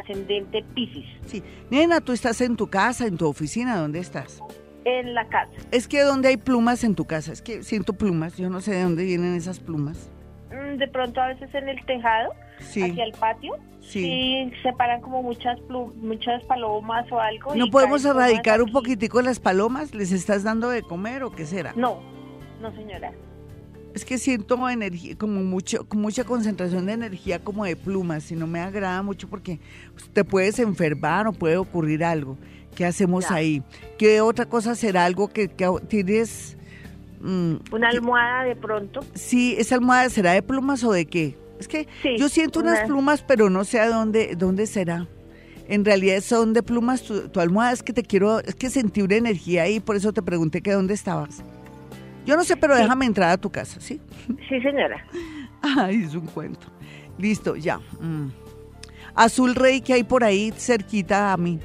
S6: ascendente Piscis,
S2: sí. Nena, tú estás en tu casa, en tu oficina, ¿dónde estás?
S6: en la casa.
S2: Es que donde hay plumas en tu casa, es que siento plumas, yo no sé de dónde vienen esas plumas.
S6: De pronto a veces en el tejado,
S2: Sí,
S6: hacia el patio,
S2: sí.
S6: sí se paran como muchas muchas palomas o algo.
S2: ¿No
S6: y
S2: podemos erradicar un poquitico las palomas? ¿Les estás dando de comer o qué será?
S6: No, no señora.
S2: Es que siento energía, como mucho, mucha concentración de energía como de plumas, y no me agrada mucho porque pues, te puedes enfermar o puede ocurrir algo. ¿Qué hacemos
S6: Ya.
S2: ahí? ¿Qué otra cosa será algo que, que tienes? Mm,
S6: Una almohada de pronto.
S2: sí, esa almohada será de plumas o de qué? Es que
S6: Sí,
S2: yo siento unas
S6: una-
S2: plumas, pero no sé a dónde, dónde será. En realidad son de plumas tu, tu almohada, es que te quiero, es que sentí una energía ahí, por eso te pregunté que dónde estabas. Yo no sé, pero
S6: Sí.
S2: déjame entrar a tu casa, ¿sí?
S6: Sí, señora.
S2: Ay, es un cuento. Listo, ya. mm. Azul Rey que hay por ahí cerquita a mí.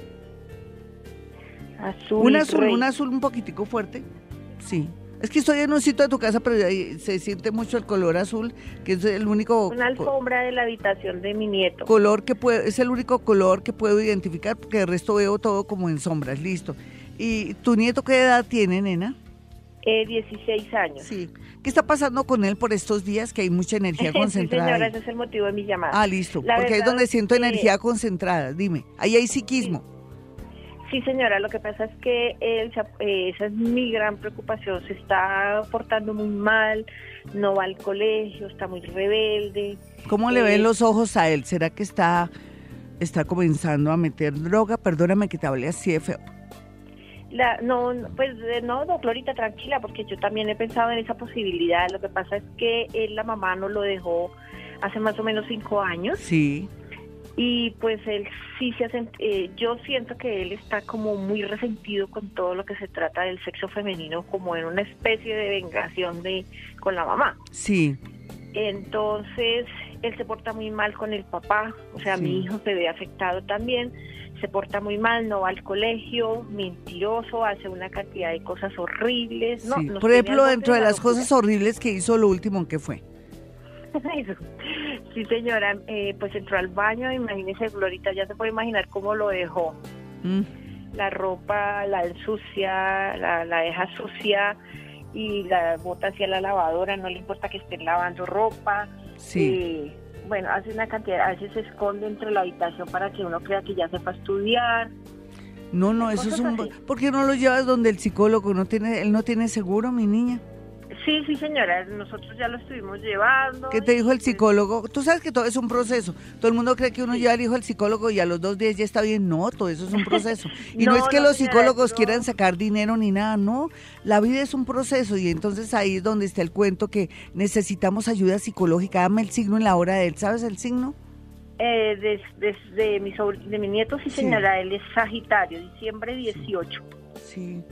S6: Azul.
S2: Un azul,
S6: rey.
S2: un azul un poquitico fuerte. Sí. Es que estoy en un sitio de tu casa, pero ahí se siente mucho el color azul, que es el único
S6: Una alfombra de la habitación de mi nieto.
S2: color que puedo, es el único color que puedo identificar, porque el resto veo todo como en sombras. Listo. ¿Y tu nieto qué edad tiene, nena?
S6: Eh, 16 años.
S2: Sí. ¿Qué está pasando con él por estos días? Que hay mucha energía
S6: sí,
S2: concentrada.
S6: señora,
S2: ahí?
S6: ese es el motivo de mi llamada.
S2: Ah, listo.
S6: La
S2: porque es
S6: verdad
S2: donde
S6: es
S2: siento energía concentrada. Dime, ahí hay psiquismo.
S6: Sí, señora, lo que pasa es que él, eh, esa es mi gran preocupación. Se está portando muy mal, no va al colegio, está muy rebelde.
S2: ¿Cómo le
S6: Eh,
S2: ven los ojos a él? ¿Será que está, está comenzando a meter droga? Perdóname que te hablé así de feo.
S6: La, no, no, pues eh, no, no, Florita, tranquila, porque yo también he pensado en esa posibilidad. Lo que pasa es que él, la mamá no lo dejó hace más o menos cinco años
S2: Sí,
S6: y pues él sí se hace, eh, yo siento que él está como muy resentido con todo lo que se trata del sexo femenino, como en una especie de vengación de con la mamá.
S2: sí.
S6: Entonces, él se porta muy mal con el papá, o sea,
S2: Sí.
S6: mi hijo se ve afectado también, se porta muy mal, no va al colegio, mentiroso, hace una cantidad de cosas horribles. No,
S2: sí. Por ejemplo, dentro de
S6: la
S2: las
S6: locura.
S2: cosas horribles que hizo, lo último que fue.
S6: Eso. Sí, señora, eh, pues entró al baño, imagínese, Glorita, ya se puede imaginar cómo lo dejó.
S2: Mm,
S6: La ropa la ensucia, la, la deja sucia y la bota hacia la lavadora, no le importa que estén lavando ropa.
S2: Sí.
S6: Bueno, hace una cantidad, a veces se esconde entre la habitación para que uno crea que ya se fue a estudiar.
S2: No, no, eso es un...
S6: así.
S2: ¿Por qué no lo llevas donde el psicólogo? ¿No tiene, ¿Él no tiene seguro, mi niña?
S6: Sí, sí, señora, nosotros ya lo estuvimos llevando.
S2: ¿Qué te dijo el
S6: pues,
S2: psicólogo? Tú sabes que todo es un proceso. Todo el mundo cree que uno lleva al hijo al psicólogo y a los dos días ya está bien. No, todo eso es un proceso. Y no,
S6: No,
S2: es que
S6: no,
S2: los psicólogos quieran sacar dinero ni nada, no. La vida es un proceso y entonces ahí es donde está el cuento que necesitamos ayuda psicológica. Dame el signo en la hora de él. ¿Sabes el signo?
S6: Eh, desde mi, sobr- de mi nieto, sí,
S2: Sí.
S6: señora, él es Sagitario, diciembre 18.
S2: Sí.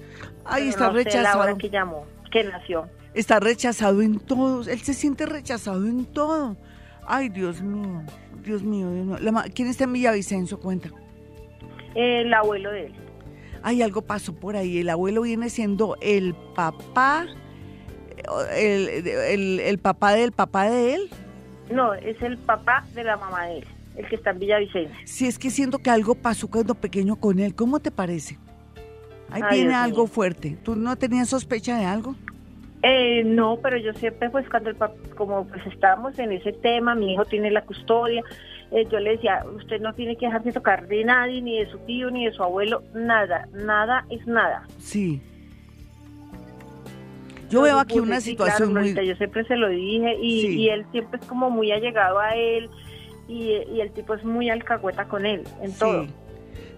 S2: Ay,
S6: Pero
S2: está
S6: no sé la
S2: rechazado.
S6: hora que llamó, que nació.
S2: Está rechazado en todo. Él se siente rechazado en todo. Ay, Dios mío. Dios mío, Dios mío. La ma- ¿Quién está en Villavicencio? Cuenta.
S6: El abuelo de él.
S2: Ay, algo pasó por ahí. El abuelo viene siendo el papá, el, el- el papá del papá de él.
S6: No, es el papá de la mamá de él, el que está en Villavicencio.
S2: Si es que siento que algo pasó cuando pequeño con él, ¿cómo te parece? Ahí
S6: Ay,
S2: viene
S6: Dios
S2: algo
S6: mío.
S2: fuerte. ¿Tú no tenías sospecha de algo?
S6: Eh, no, pero yo siempre, pues cuando el pap- como pues estábamos en ese tema, mi hijo tiene la custodia, eh, yo le decía, usted no tiene que dejarse tocar de nadie, ni de su tío, ni de su abuelo, nada, nada es nada.
S2: Sí. Yo veo aquí una situación
S6: claro,
S2: muy...
S6: Yo siempre se lo dije y,
S2: Sí.
S6: y él siempre es como muy allegado a él y, y el tipo es muy alcahueta con él en todo.
S2: Sí.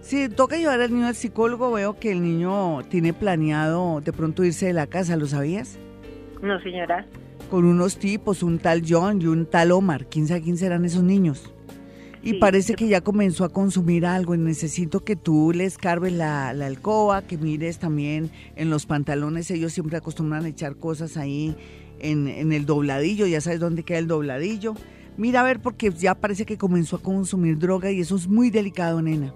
S2: Sí, toca llevar al niño al psicólogo. Veo que el niño tiene planeado de pronto irse de la casa, ¿lo sabías?
S6: No, señora.
S2: Con unos tipos, un tal John y un tal Omar. ¿Quién sabe quién serán esos niños? Y
S6: Sí,
S2: parece que ya comenzó a consumir algo y necesito que tú le escarbes la, la alcoba, que mires también en los pantalones. Ellos siempre acostumbran a echar cosas ahí en, en el dobladillo. Ya sabes dónde queda el dobladillo. Mira a ver porque ya parece que comenzó a consumir droga y eso es muy delicado, nena.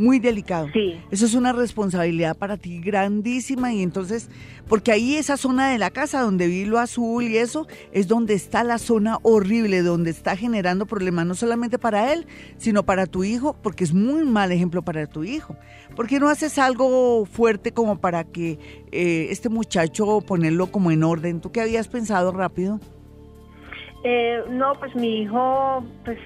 S2: Muy delicado.
S6: Sí.
S2: Eso es una responsabilidad para ti grandísima y entonces, porque ahí esa zona de la casa donde vi lo azul y eso, es donde está la zona horrible, donde está generando problemas no solamente para él, sino para tu hijo, porque es muy mal ejemplo para tu hijo. ¿Por qué no haces algo fuerte como para que eh, este muchacho ponerlo como en orden? ¿Tú qué habías pensado rápido?
S6: Eh, no, pues mi hijo, pues,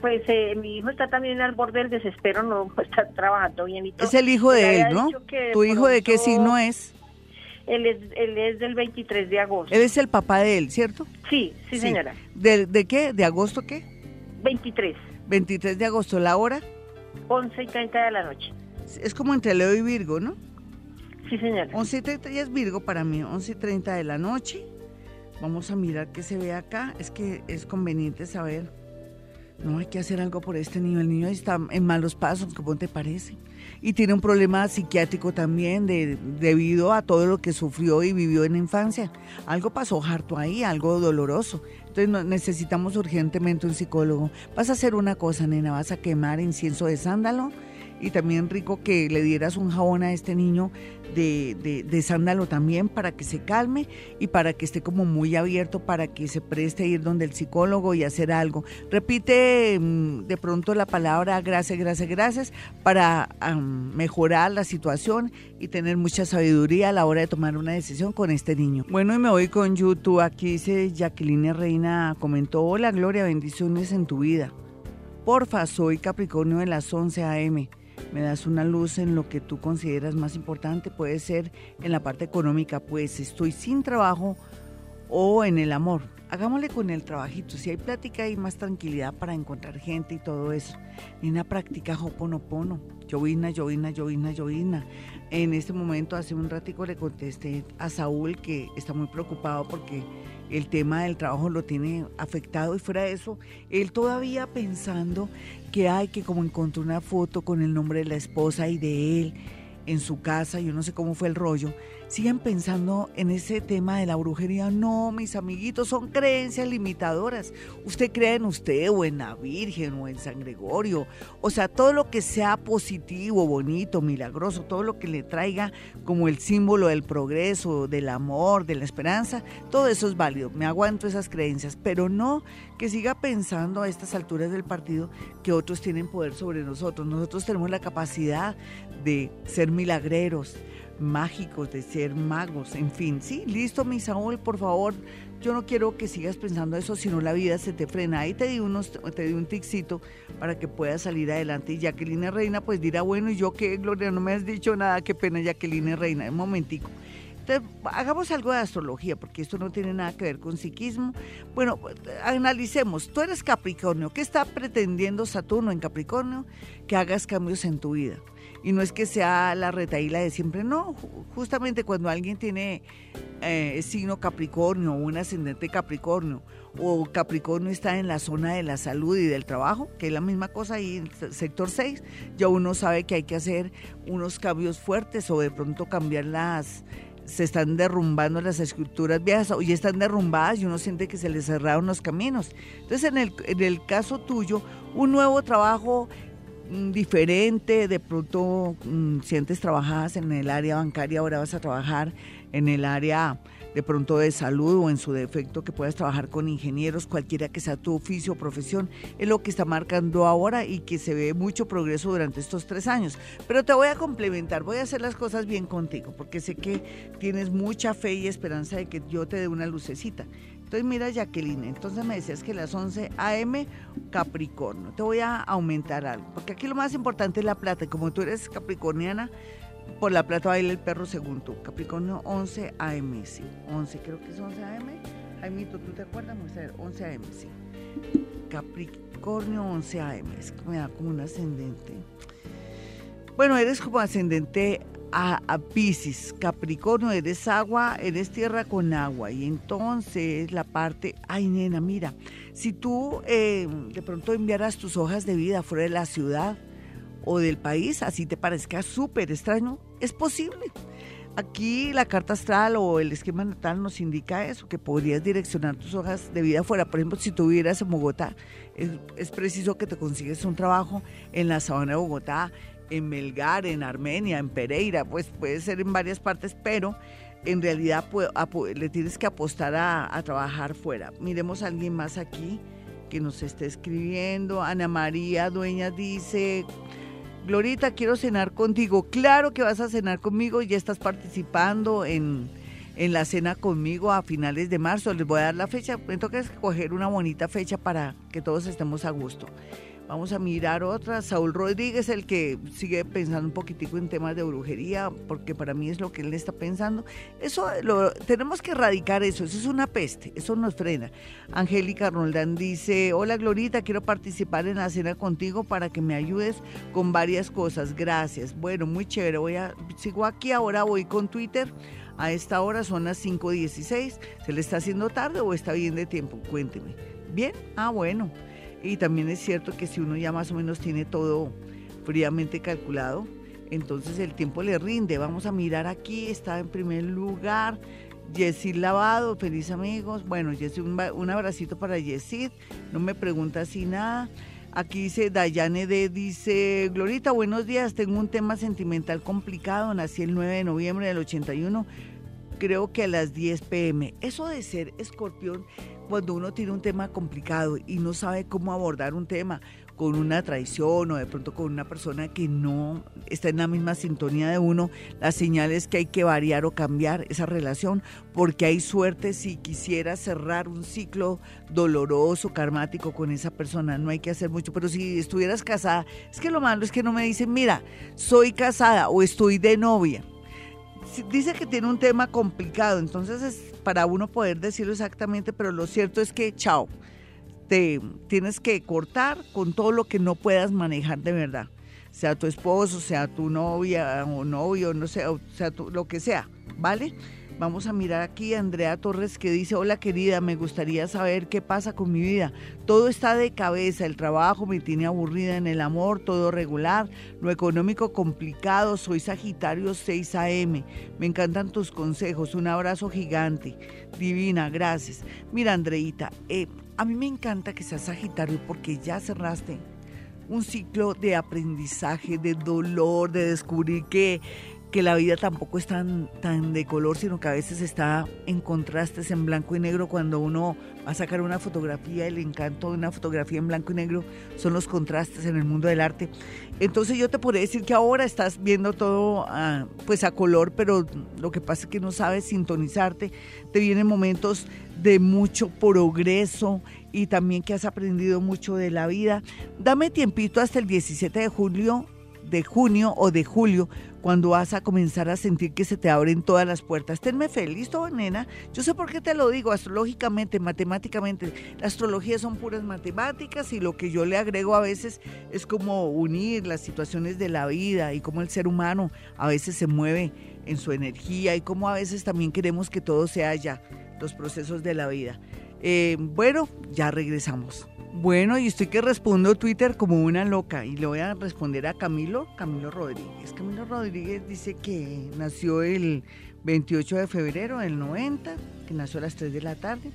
S6: pues eh, mi hijo está también al borde del desespero, no está trabajando bien y todo.
S2: Es el hijo de él, ¿no? ¿Tu hijo de qué signo es?
S6: Él es, él es del 23 de agosto.
S2: Él es el papá de él, ¿cierto?
S6: Sí, sí, señora.
S2: ¿De, de qué? ¿De agosto qué?
S6: 23,
S2: 23 de agosto, ¿la hora?
S6: 11 y 30 de la noche.
S2: Es como entre Leo y Virgo, ¿no?
S6: Sí, señora.
S2: 11 y 30 ya es Virgo para mí, 11 y 30 de la noche. Vamos a mirar qué se ve acá. Es que es conveniente saber. No, hay que hacer algo por este niño. El niño está en malos pasos, ¿cómo te parece? Y tiene un problema psiquiátrico también de, debido a todo lo que sufrió y vivió en la infancia. Algo pasó harto ahí, algo doloroso. Entonces necesitamos urgentemente un psicólogo. Vas a hacer una cosa, nena, vas a quemar incienso de sándalo y también rico que le dieras un jabón a este niño de, de, de sándalo también para que se calme y para que esté como muy abierto para que se preste a ir donde el psicólogo y hacer algo. Repite mm, de pronto la palabra gracias, gracias, gracias para mejorar la situación y tener mucha sabiduría a la hora de tomar una decisión con este niño. Bueno, y me voy con YouTube. Aquí dice Jacqueline Reina, comentó, hola Gloria, bendiciones en tu vida. Porfa, soy Capricornio de las 11 a.m. Me das una luz en lo que tú consideras más importante. Puede ser en la parte económica, pues estoy sin trabajo o en el amor. Hagámosle con el trabajito. Si hay plática hay más tranquilidad para encontrar gente y todo eso. Nina practica hoponopono. Llovina, llovina, llovina, llovina. En este momento, hace un ratico le contesté a Saúl que está muy preocupado porque el tema del trabajo lo tiene afectado y fuera de eso, él todavía pensando que hay que como encontró una foto con el nombre de la esposa y de él en su casa, yo no sé cómo fue el rollo, siguen pensando en ese tema de la brujería. No, mis amiguitos, son creencias limitadoras. Usted cree en usted o en la Virgen o en San Gregorio. O sea, todo lo que sea positivo, bonito, milagroso, todo lo que le traiga como el símbolo del progreso, del amor, de la esperanza, todo eso es válido. Me aguanto esas creencias, pero no que siga pensando a estas alturas del partido que otros tienen poder sobre nosotros. Nosotros tenemos la capacidad de ser milagreros, mágicos, de ser magos, en fin. Sí, listo, mi Saúl, por favor. Yo no quiero que sigas pensando eso, sino la vida se te frena. Ahí te di, unos, te di un ticito para que puedas salir adelante. Y Jacqueline Reina, pues dirá, bueno, ¿y yo qué, Gloria? No me has dicho nada, qué pena, Jacqueline Reina. Un momentico. Entonces, hagamos algo de astrología, porque esto no tiene nada que ver con psiquismo. Bueno, analicemos. Tú eres Capricornio. ¿Qué está pretendiendo Saturno en Capricornio? Que hagas cambios en tu vida. Y no es que sea la retaíla de siempre, no. Justamente cuando alguien tiene eh, signo Capricornio o un ascendente Capricornio, o Capricornio está en la zona de la salud y del trabajo, que es la misma cosa ahí en el sector 6, ya uno sabe que hay que hacer unos cambios fuertes o de pronto cambiar las se están derrumbando las estructuras viejas o ya están derrumbadas y uno siente que se le cerraron los caminos. Entonces, en el, en el caso tuyo, un nuevo trabajo diferente, de pronto mm, si antes trabajabas en el área bancaria, ahora vas a trabajar en el área de pronto de salud o en su defecto que puedas trabajar con ingenieros, cualquiera que sea tu oficio o profesión, es lo que está marcando ahora y que se ve mucho progreso durante estos tres años. Pero te voy a complementar, voy a hacer las cosas bien contigo, porque sé que tienes mucha fe y esperanza de que yo te dé una lucecita. Entonces mira Jacqueline, entonces me decías que las 11 a.m. Capricornio. Te voy a aumentar algo, porque aquí lo más importante es la plata. Como tú eres capricorniana, por la plata baila el perro según tú. Capricornio 11 AM, sí. 11, creo que es 11 AM. Jaimito, ¿tú te acuerdas? Vamos a ver, 11 AM, sí. Capricornio 11 AM, es que me da como un ascendente. Bueno, eres como ascendente a, Pisces, Capricornio, eres agua, eres tierra con agua. Y entonces la parte, ay nena, mira, si tú eh, de pronto enviaras tus hojas de vida fuera de la ciudad, o del país, así te parezca súper extraño, es posible. Aquí la carta astral o el esquema natal nos indica eso, que podrías direccionar tus hojas de vida fuera. Por ejemplo, si tú vivieras en Bogotá, es, preciso que te consigues un trabajo en la sabana de Bogotá, en Melgar, en Armenia, en Pereira, pues puede ser en varias partes, pero en realidad le tienes que apostar a, trabajar fuera. Miremos a alguien más aquí que nos esté escribiendo. Ana María Dueña dice, Glorita, quiero cenar contigo. Claro que vas a cenar conmigo, ya estás participando en, en la cena conmigo a finales de marzo. Les voy a dar la fecha. Me toca escoger una bonita fecha para que todos estemos a gusto. Vamos a mirar otra. Saúl Rodríguez, el que sigue pensando un poquitico en temas de brujería, porque para mí es lo que él está pensando. Eso lo, tenemos que erradicar eso. Eso es una peste. Eso nos frena. Angélica Roldán dice: Hola Glorita, quiero participar en la cena contigo para que me ayudes con varias cosas. Gracias. Bueno, muy chévere. Voy a, sigo aquí ahora, voy con Twitter. A esta hora son las 5.16. ¿Se le está haciendo tarde o está bien de tiempo? Cuénteme. ¿Bien? Ah, bueno. Y también es cierto que si uno ya más o menos tiene todo fríamente calculado, entonces el tiempo le rinde. Vamos a mirar aquí, está en primer lugar Yesid Lavado, feliz amigos. Bueno, Yesid, un, un abracito para Yesid, no me pregunta así nada. Aquí dice Dayane D, dice, Glorita, buenos días, tengo un tema sentimental complicado, nací el 9 de noviembre del 81, creo que a las 10 pm. Eso de ser escorpión cuando uno tiene un tema complicado y no sabe cómo abordar un tema con una traición o de pronto con una persona que no está en la misma sintonía de uno, la señal es que hay que variar o cambiar esa relación porque hay suerte si quisiera cerrar un ciclo doloroso, karmático con esa persona, no hay que hacer mucho, pero si estuvieras casada, es que lo malo es que no me dicen, mira, soy casada o estoy de novia dice que tiene un tema complicado, entonces es para uno poder decirlo exactamente, pero lo cierto es que, chao, te tienes que cortar con todo lo que no puedas manejar de verdad, sea tu esposo, sea tu novia o novio, no sé, sea lo que sea, ¿vale? Vamos a mirar aquí a Andrea Torres que dice, hola querida, me gustaría saber qué pasa con mi vida. Todo está de cabeza, el trabajo me tiene aburrida en el amor, todo regular, lo económico complicado, soy Sagitario 6 AM. Me encantan tus consejos, un abrazo gigante. Divina, gracias. Mira Andreita, eh, a mí me encanta que seas Sagitario porque ya cerraste un ciclo de aprendizaje, de dolor, de descubrir que que la vida tampoco es tan, tan de color, sino que a veces está en contrastes en blanco y negro. Cuando uno va a sacar una fotografía, el encanto de una fotografía en blanco y negro son los contrastes en el mundo del arte. Entonces yo te podría decir que ahora estás viendo todo ah, pues a color, pero lo que pasa es que no sabes sintonizarte. Te vienen momentos de mucho progreso y también que has aprendido mucho de la vida. Dame tiempito hasta el 17 de julio de junio o de julio, cuando vas a comenzar a sentir que se te abren todas las puertas. Tenme feliz, todo nena. Yo sé por qué te lo digo, astrológicamente, matemáticamente. La astrología son puras matemáticas y lo que yo le agrego a veces es como unir las situaciones de la vida y cómo el ser humano a veces se mueve en su energía y cómo a veces también queremos que todo sea ya, los procesos de la vida. Eh, bueno, ya regresamos. Bueno, y estoy que respondo Twitter como una loca y le voy a responder a Camilo, Camilo Rodríguez. Camilo Rodríguez dice que nació el 28 de febrero del 90, que nació a las 3 de la tarde.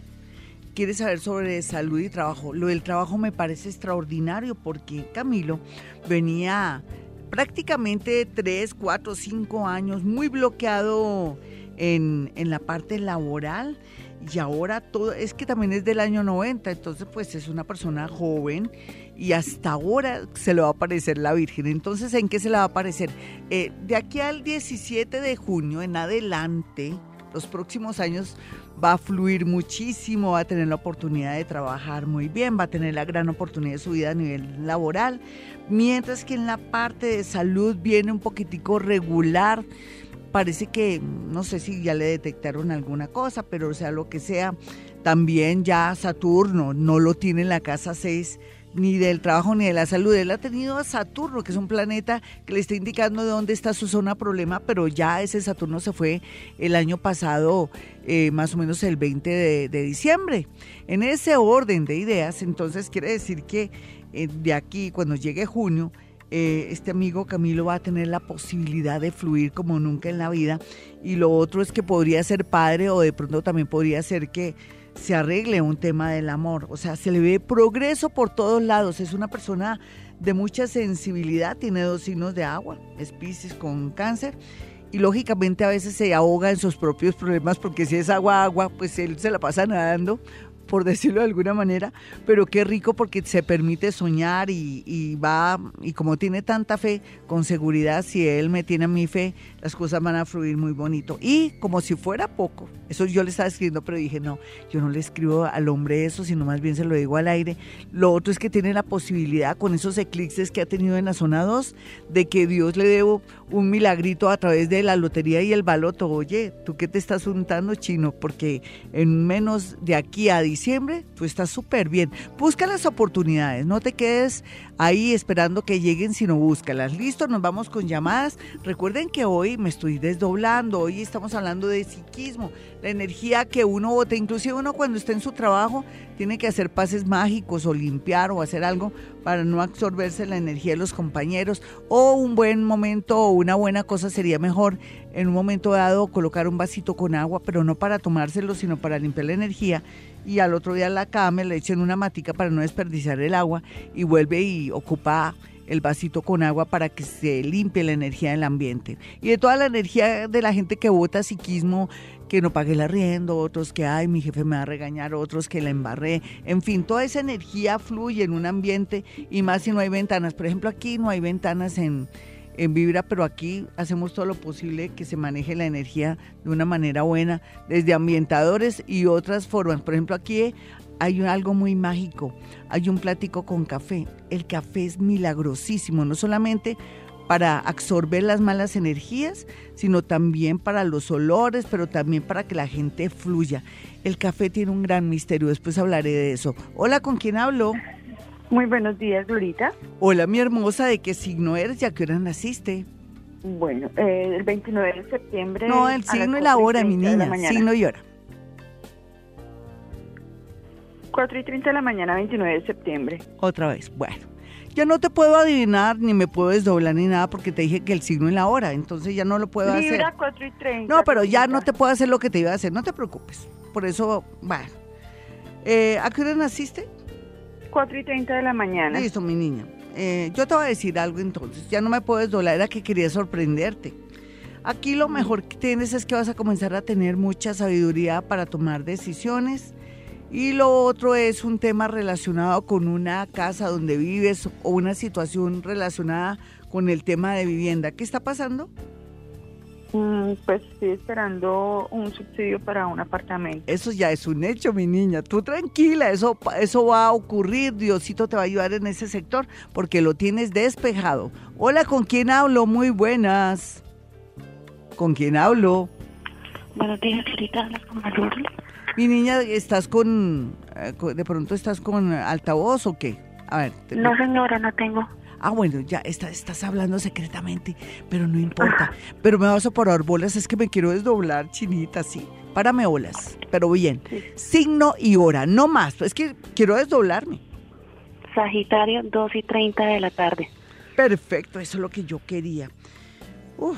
S2: quiere saber sobre salud y trabajo. Lo del trabajo me parece extraordinario porque Camilo venía prácticamente 3, 4, 5 años muy bloqueado en, en la parte laboral y ahora todo, es que también es del año 90, entonces pues es una persona joven y hasta ahora se le va a aparecer la Virgen. Entonces, ¿en qué se le va a aparecer? Eh, de aquí al 17 de junio en adelante, los próximos años va a fluir muchísimo, va a tener la oportunidad de trabajar muy bien, va a tener la gran oportunidad de su vida a nivel laboral, mientras que en la parte de salud viene un poquitico regular, parece que, no sé si ya le detectaron alguna cosa, pero sea, lo que sea, también ya Saturno no lo tiene en la casa 6 ni del trabajo ni de la salud. Él ha tenido a Saturno, que es un planeta que le está indicando de dónde está su zona problema, pero ya ese Saturno se fue el año pasado, eh, más o menos el 20 de, diciembre. En ese orden de ideas, entonces quiere decir que eh, de aquí, cuando llegue junio, eh, este amigo Camilo va a tener la posibilidad de fluir como nunca en la vida. Y lo otro es que podría ser padre o de pronto también podría ser que se arregle un tema del amor. O sea, se le ve progreso por todos lados. Es una persona de mucha sensibilidad, tiene dos signos de agua, es con cáncer. Y lógicamente a veces se ahoga en sus propios problemas porque si es agua, agua, pues él se la pasa nadando por decirlo de alguna manera, pero qué rico porque se permite soñar y, va, y como tiene tanta fe, con seguridad, si él me tiene mi fe, las cosas van a fluir muy bonito. Y como si fuera poco, eso yo le estaba escribiendo, pero dije, no, yo no le escribo al hombre eso, sino más bien se lo digo al aire. Lo otro es que tiene la posibilidad, con esos eclipses que ha tenido en la zona 2, de que Dios le debo un milagrito a través de la lotería y el baloto. Oye, ¿tú qué te estás untando, chino? Porque en menos de aquí a diciembre, tú estás súper bien. Busca las oportunidades, no te quedes ahí esperando que lleguen, sino búscalas. Listo, nos vamos con llamadas. Recuerden que hoy me estoy desdoblando, hoy estamos hablando de psiquismo, la energía que uno bota, inclusive uno cuando está en su trabajo tiene que hacer pases mágicos o limpiar o hacer algo para no absorberse la energía de los compañeros o un buen momento o una buena cosa sería mejor en un momento dado colocar un vasito con agua, pero no para tomárselo, sino para limpiar la energía y al otro día la cama le echen una matica para no desperdiciar el agua y vuelve y ocupa el vasito con agua para que se limpie la energía del ambiente. Y de toda la energía de la gente que vota psiquismo, que no pague el arriendo, otros que, ay, mi jefe me va a regañar, otros que la embarré. En fin, toda esa energía fluye en un ambiente y más si no hay ventanas. Por ejemplo, aquí no hay ventanas en, en Vibra, pero aquí hacemos todo lo posible que se maneje la energía de una manera buena, desde ambientadores y otras formas. Por ejemplo, aquí hay algo muy mágico, hay un plático con café. El café es milagrosísimo, no solamente para absorber las malas energías, sino también para los olores, pero también para que la gente fluya. El café tiene un gran misterio, después hablaré de eso. Hola, ¿con quién hablo?
S5: Muy buenos días, Glorita.
S2: Hola, mi hermosa, ¿de qué signo eres y a qué hora naciste?
S5: Bueno, eh, el 29 de septiembre.
S2: No, el signo y la hora, mi niña. Signo y hora.
S5: 4 y 30 de la mañana, 29 de septiembre.
S2: Otra vez, bueno. Ya no te puedo adivinar, ni me puedo desdoblar, ni nada, porque te dije que el signo y la hora, entonces ya no lo puedo hacer.
S5: 4 y 30.
S2: No, pero ya no te puedo hacer lo que te iba a hacer, no te preocupes. Por eso, bueno. Eh, ¿A qué hora naciste?
S5: 4 y 30 de la mañana.
S2: Listo, mi niña. Eh, yo te voy a decir algo entonces, ya no me puedes doblar, era que quería sorprenderte. Aquí lo mejor que tienes es que vas a comenzar a tener mucha sabiduría para tomar decisiones y lo otro es un tema relacionado con una casa donde vives o una situación relacionada con el tema de vivienda. ¿Qué está pasando?
S5: Mm, pues estoy esperando un subsidio para un apartamento.
S2: Eso ya es un hecho, mi niña. Tú tranquila, eso, eso va a ocurrir. Diosito te va a ayudar en ese sector porque lo tienes despejado. Hola, ¿con quién hablo? Muy buenas. ¿Con quién hablo?
S7: Buenos días, querida. con
S2: mi niña, ¿estás con, eh, de pronto estás con altavoz o qué?
S7: A ver. No, señora, no tengo.
S2: Ah, bueno, ya está, estás hablando secretamente, pero no importa. Pero me vas a parar bolas, es que me quiero desdoblar, chinita, sí. Párame bolas, pero bien. Signo y hora, no más. Es que quiero desdoblarme.
S7: Sagitario, 2 y 30 de la tarde.
S2: Perfecto, eso es lo que yo quería. Uf,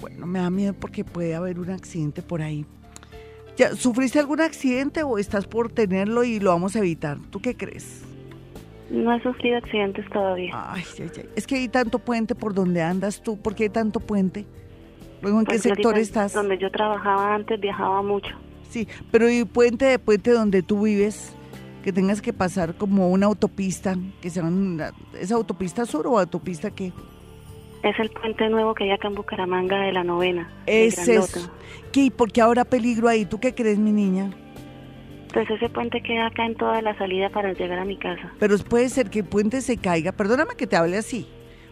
S2: bueno, me da miedo porque puede haber un accidente por ahí. ¿Ya, ¿Sufriste algún accidente o estás por tenerlo y lo vamos a evitar? ¿Tú qué crees?
S7: No he sufrido accidentes todavía.
S2: Ay, ay, ay. Es que hay tanto puente por donde andas tú. ¿Por qué hay tanto puente? Luego, ¿en qué
S7: Pues,
S2: sector estás?
S7: Donde yo trabajaba antes viajaba mucho.
S2: Sí, pero ¿y puente de puente donde tú vives? Que tengas que pasar como una autopista, que sea una, ¿es autopista sur o autopista qué?
S7: Es el puente nuevo que hay acá en Bucaramanga de la novena.
S2: Es eso. ¿Qué? ¿Y por qué ahora peligro ahí? ¿Tú qué crees, mi niña?
S7: Pues ese puente queda acá en toda la salida para llegar a mi casa.
S2: Pero puede ser que el puente se caiga. Perdóname que te hable así.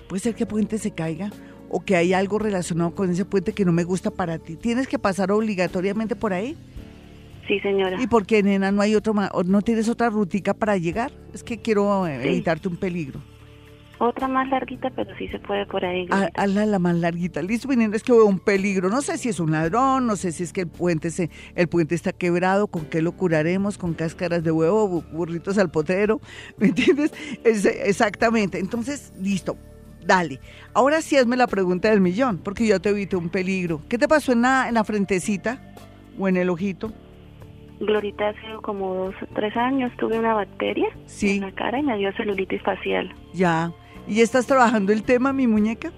S2: Puede ser que el puente se caiga o que hay algo relacionado con ese puente que no me gusta para ti. ¿Tienes que pasar obligatoriamente por ahí?
S7: Sí, señora.
S2: ¿Y por qué, nena, no hay otro no tienes otra rutica para llegar? Es que quiero eh,
S7: Sí.
S2: evitarte un peligro.
S7: Otra más larguita, pero sí se puede por ahí.
S2: Ah. Hazla la más larguita. Listo, mi nena, es que veo un peligro. No sé si es un ladrón, no sé si es que el puente se, el puente está quebrado, con qué lo curaremos, con cáscaras de huevo, bu- burritos al potero, ¿me entiendes? Es- exactamente. Entonces, listo. Dale. Ahora sí hazme la pregunta del millón, porque yo te evité un peligro. ¿Qué te pasó en la, en la frentecita o en el ojito?
S7: Glorita, hace como dos o tres años tuve una bacteria
S2: Sí.
S7: en la cara y me dio celulitis facial.
S2: Ya. ¿Y estás trabajando el tema, mi muñeca?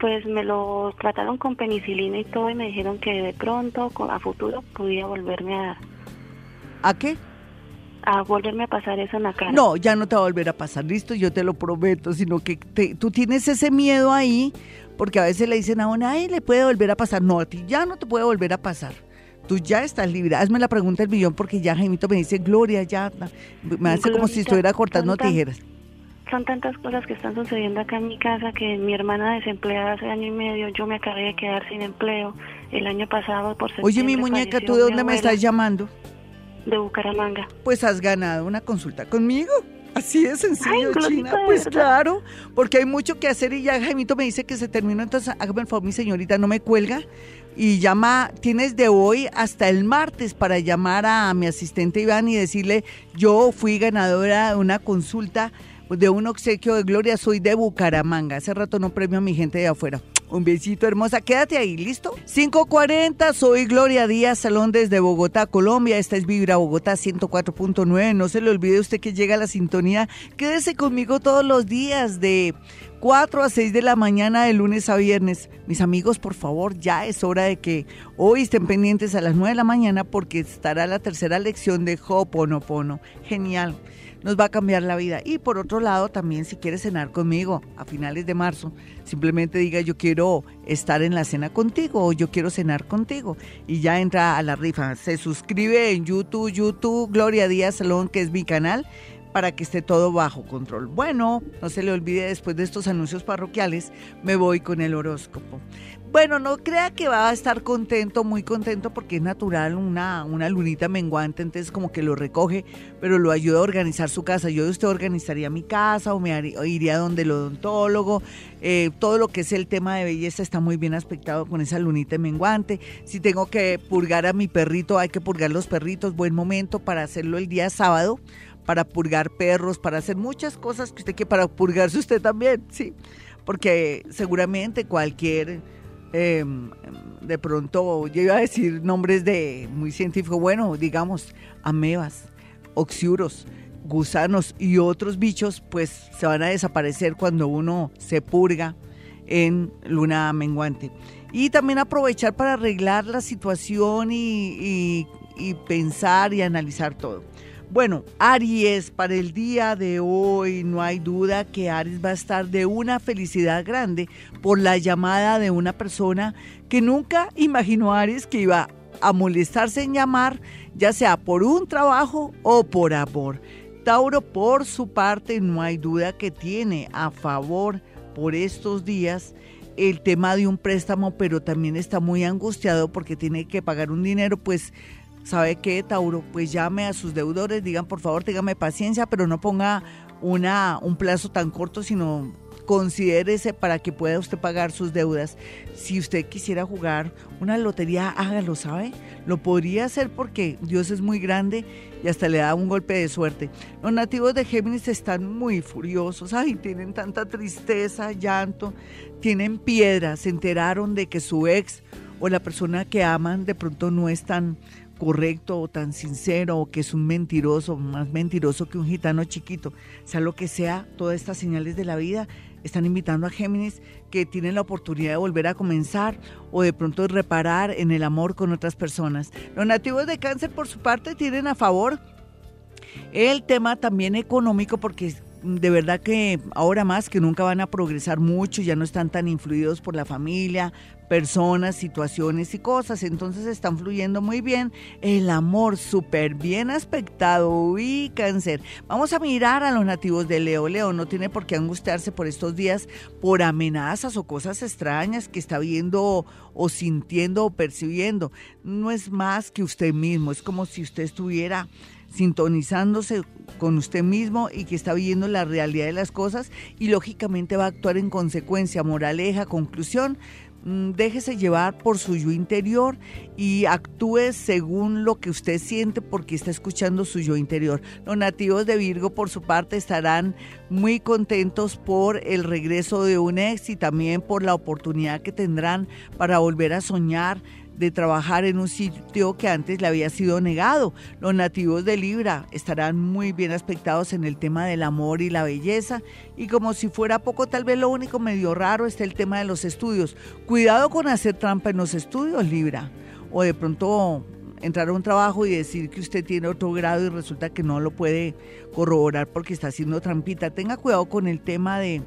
S7: Pues me lo trataron con penicilina y todo y me dijeron que de pronto, a futuro, podía volverme a,
S2: ¿A qué?
S7: a volverme a pasar eso en la cara.
S2: No, ya no te va a volver a pasar, listo, yo te lo prometo, sino que te- tú tienes ese miedo ahí, porque a veces le dicen a una, ay, le puede volver a pasar. No, a ti ya no te puede volver a pasar. Tú ya estás libre. Hazme la pregunta del millón, porque ya Jaimito me dice, Gloria, ya. Me hace como si estuviera cortando
S7: tanta-
S2: tijeras.
S7: Son tantas cosas que están sucediendo acá en mi casa que mi hermana desempleada hace año y medio, yo me acabé de quedar sin empleo. El año pasado, por
S2: Oye, mi muñeca, ¿tú de dónde me estás llamando?
S7: De Bucaramanga.
S2: Pues has ganado una consulta conmigo. Así de sencillo,
S7: Ay,
S2: China. Pues claro, porque hay mucho que hacer y ya Jaimito me dice que se terminó. Entonces, hágame el favor, mi señorita, no me cuelga. Y llama, tienes de hoy hasta el martes para llamar a mi asistente Iván y decirle, yo fui ganadora de una consulta de un obsequio de Gloria, soy de Bucaramanga. Hace rato no premio a mi gente de afuera. Un besito hermosa, quédate ahí, ¿listo? 540, soy Gloria Díaz Salón desde Bogotá, Colombia. Esta es Vibra Bogotá 104.9. No se le olvide usted que llega a la sintonía. Quédese conmigo todos los días de 4 a 6 de la mañana de lunes a viernes. Mis amigos, por favor, ya es hora de que hoy estén pendientes a las 9 de la mañana porque estará la tercera lección de Ho'oponopono. Genial nos va a cambiar la vida. Y por otro lado, también si quieres cenar conmigo a finales de marzo, simplemente diga yo quiero estar en la cena contigo o yo quiero cenar contigo. Y ya entra a la rifa. Se suscribe en YouTube, YouTube, Gloria Díaz Salón, que es mi canal para que esté todo bajo control. Bueno, no se le olvide después de estos anuncios parroquiales, me voy con el horóscopo. Bueno, no crea que va a estar contento, muy contento, porque es natural una, una lunita menguante, entonces como que lo recoge, pero lo ayuda a organizar su casa. Yo de usted organizaría mi casa o me haría- o iría donde el odontólogo. Eh, todo lo que es el tema de belleza está muy bien aspectado con esa lunita menguante. Si tengo que purgar a mi perrito, hay que purgar los perritos. Buen momento para hacerlo el día sábado para purgar perros, para hacer muchas cosas que usted que para purgarse usted también, sí, porque seguramente cualquier eh, de pronto yo iba a decir nombres de muy científico, bueno, digamos amebas, oxiuros, gusanos y otros bichos, pues se van a desaparecer cuando uno se purga en luna menguante. Y también aprovechar para arreglar la situación y pensar y analizar todo. Bueno, Aries, para el día de hoy no hay duda que Aries va a estar de una felicidad grande por la llamada de una persona que nunca imaginó Aries que iba a molestarse en llamar, ya sea por un trabajo o por amor. Tauro, por su parte, no hay duda que tiene a favor por estos días el tema de un préstamo, pero también está muy angustiado porque tiene que pagar un dinero, pues ¿sabe qué, Tauro? Pues llame a sus deudores, digan por favor, téngame paciencia, pero no ponga una, un plazo tan corto, sino considérese para que pueda usted pagar sus deudas. Si usted quisiera jugar una lotería, hágalo, ¿sabe? Lo podría hacer porque Dios es muy grande y hasta le da un golpe de suerte. Los nativos de Géminis están muy furiosos, ay, tienen tanta tristeza, llanto, tienen piedra, se enteraron de que su ex o la persona que aman de pronto no es tan correcto o tan sincero o que es un mentiroso, más mentiroso que un gitano chiquito, sea lo que sea, todas estas señales de la vida están invitando a Géminis que tienen la oportunidad de volver a comenzar o de pronto reparar en el amor con otras personas. Los nativos de cáncer por su parte tienen a favor el tema también económico porque de verdad que ahora más que nunca van a progresar mucho, ya no están tan influidos por la familia, personas, situaciones y cosas, entonces están fluyendo muy bien. El amor súper bien aspectado y cáncer. Vamos a mirar a los nativos de Leo. Leo no tiene por qué angustiarse por estos días por amenazas o cosas extrañas que está viendo o sintiendo o percibiendo. No es más que usted mismo, es como si usted estuviera sintonizándose con usted mismo y que está viendo la realidad de las cosas y lógicamente va a actuar en consecuencia. Moraleja, conclusión, mm, déjese llevar por su yo interior y actúe según lo que usted siente porque está escuchando su yo interior. Los nativos de Virgo, por su parte, estarán muy contentos por el regreso de un ex y también por la oportunidad que tendrán para volver a soñar de trabajar en un sitio que antes le había sido negado. Los nativos de Libra estarán muy bien aspectados en el tema del amor y la belleza y como si fuera poco, tal vez lo único medio raro está el tema de los estudios. Cuidado con hacer trampa en los estudios, Libra. O de pronto entrar a un trabajo y decir que usted tiene otro grado y resulta que no lo puede corroborar porque está haciendo trampita. Tenga cuidado con el tema de,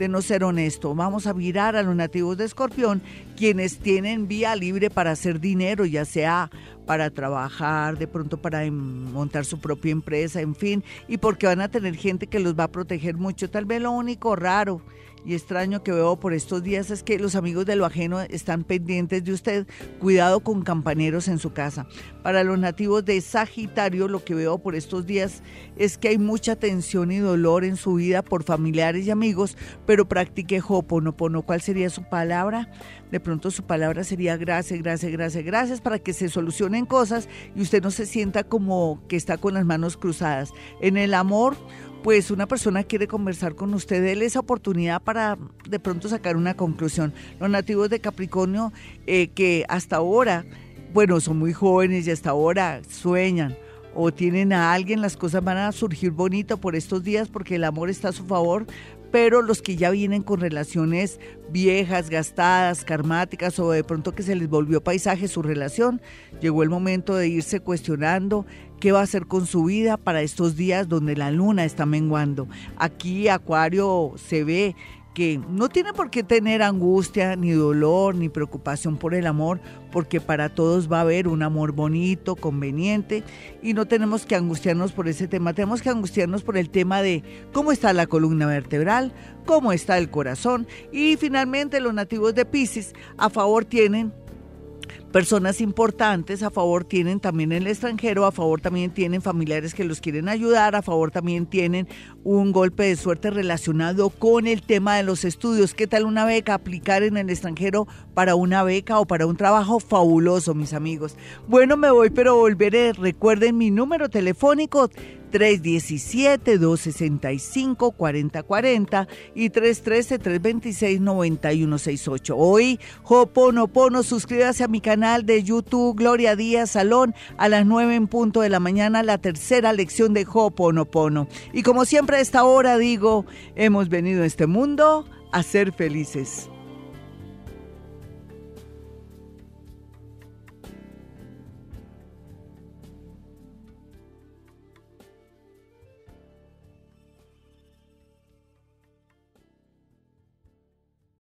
S2: de no ser honesto. Vamos a virar a los nativos de Escorpión, quienes tienen vía libre para hacer dinero, ya sea para trabajar, de pronto para em, montar su propia empresa, en fin, y porque van a tener gente que los va a proteger mucho. Tal vez lo único raro y extraño que veo por estos días es que los amigos de lo ajeno están pendientes de usted. Cuidado con campaneros en su casa. Para los nativos de Sagitario, lo que veo por estos días es que hay mucha tensión y dolor en su vida por familiares y amigos, pero practique Hoponopono. ¿Cuál sería su palabra? De pronto su palabra sería gracias, gracias, gracias, gracias para que se solucionen cosas y usted no se sienta como que está con las manos cruzadas. En el amor, pues una persona quiere conversar con usted, déle esa oportunidad para de pronto sacar una conclusión. Los nativos de Capricornio eh, que hasta ahora, bueno, son muy jóvenes y hasta ahora sueñan o tienen a alguien, las cosas van a surgir bonito por estos días porque el amor está a su favor, pero los que ya vienen con relaciones viejas, gastadas, karmáticas o de pronto que se les volvió paisaje su relación, llegó el momento de irse cuestionando qué va a hacer con su vida para estos días donde la luna está menguando. Aquí Acuario se ve no tiene por qué tener angustia, ni dolor, ni preocupación por el amor, porque para todos va a haber un amor bonito, conveniente, y no tenemos que angustiarnos por ese tema, tenemos que angustiarnos por el tema de cómo está la columna vertebral, cómo está el corazón, y finalmente los nativos de Pisces a favor tienen personas importantes, a favor tienen también el extranjero, a favor también tienen familiares que los quieren ayudar, a favor también tienen un golpe de suerte relacionado con el tema de los estudios. ¿Qué tal una beca? Aplicar en el extranjero para una beca o para un trabajo fabuloso, mis amigos. Bueno, me voy, pero volveré. Recuerden mi número telefónico 317-265-4040 y 313-326-9168. Hoy, Hoponopono, suscríbase a mi canal de YouTube Gloria Díaz Salón a las 9 en punto de la mañana, la tercera lección de Hoponopono. Y como siempre a esta hora digo, hemos venido a este mundo a ser felices.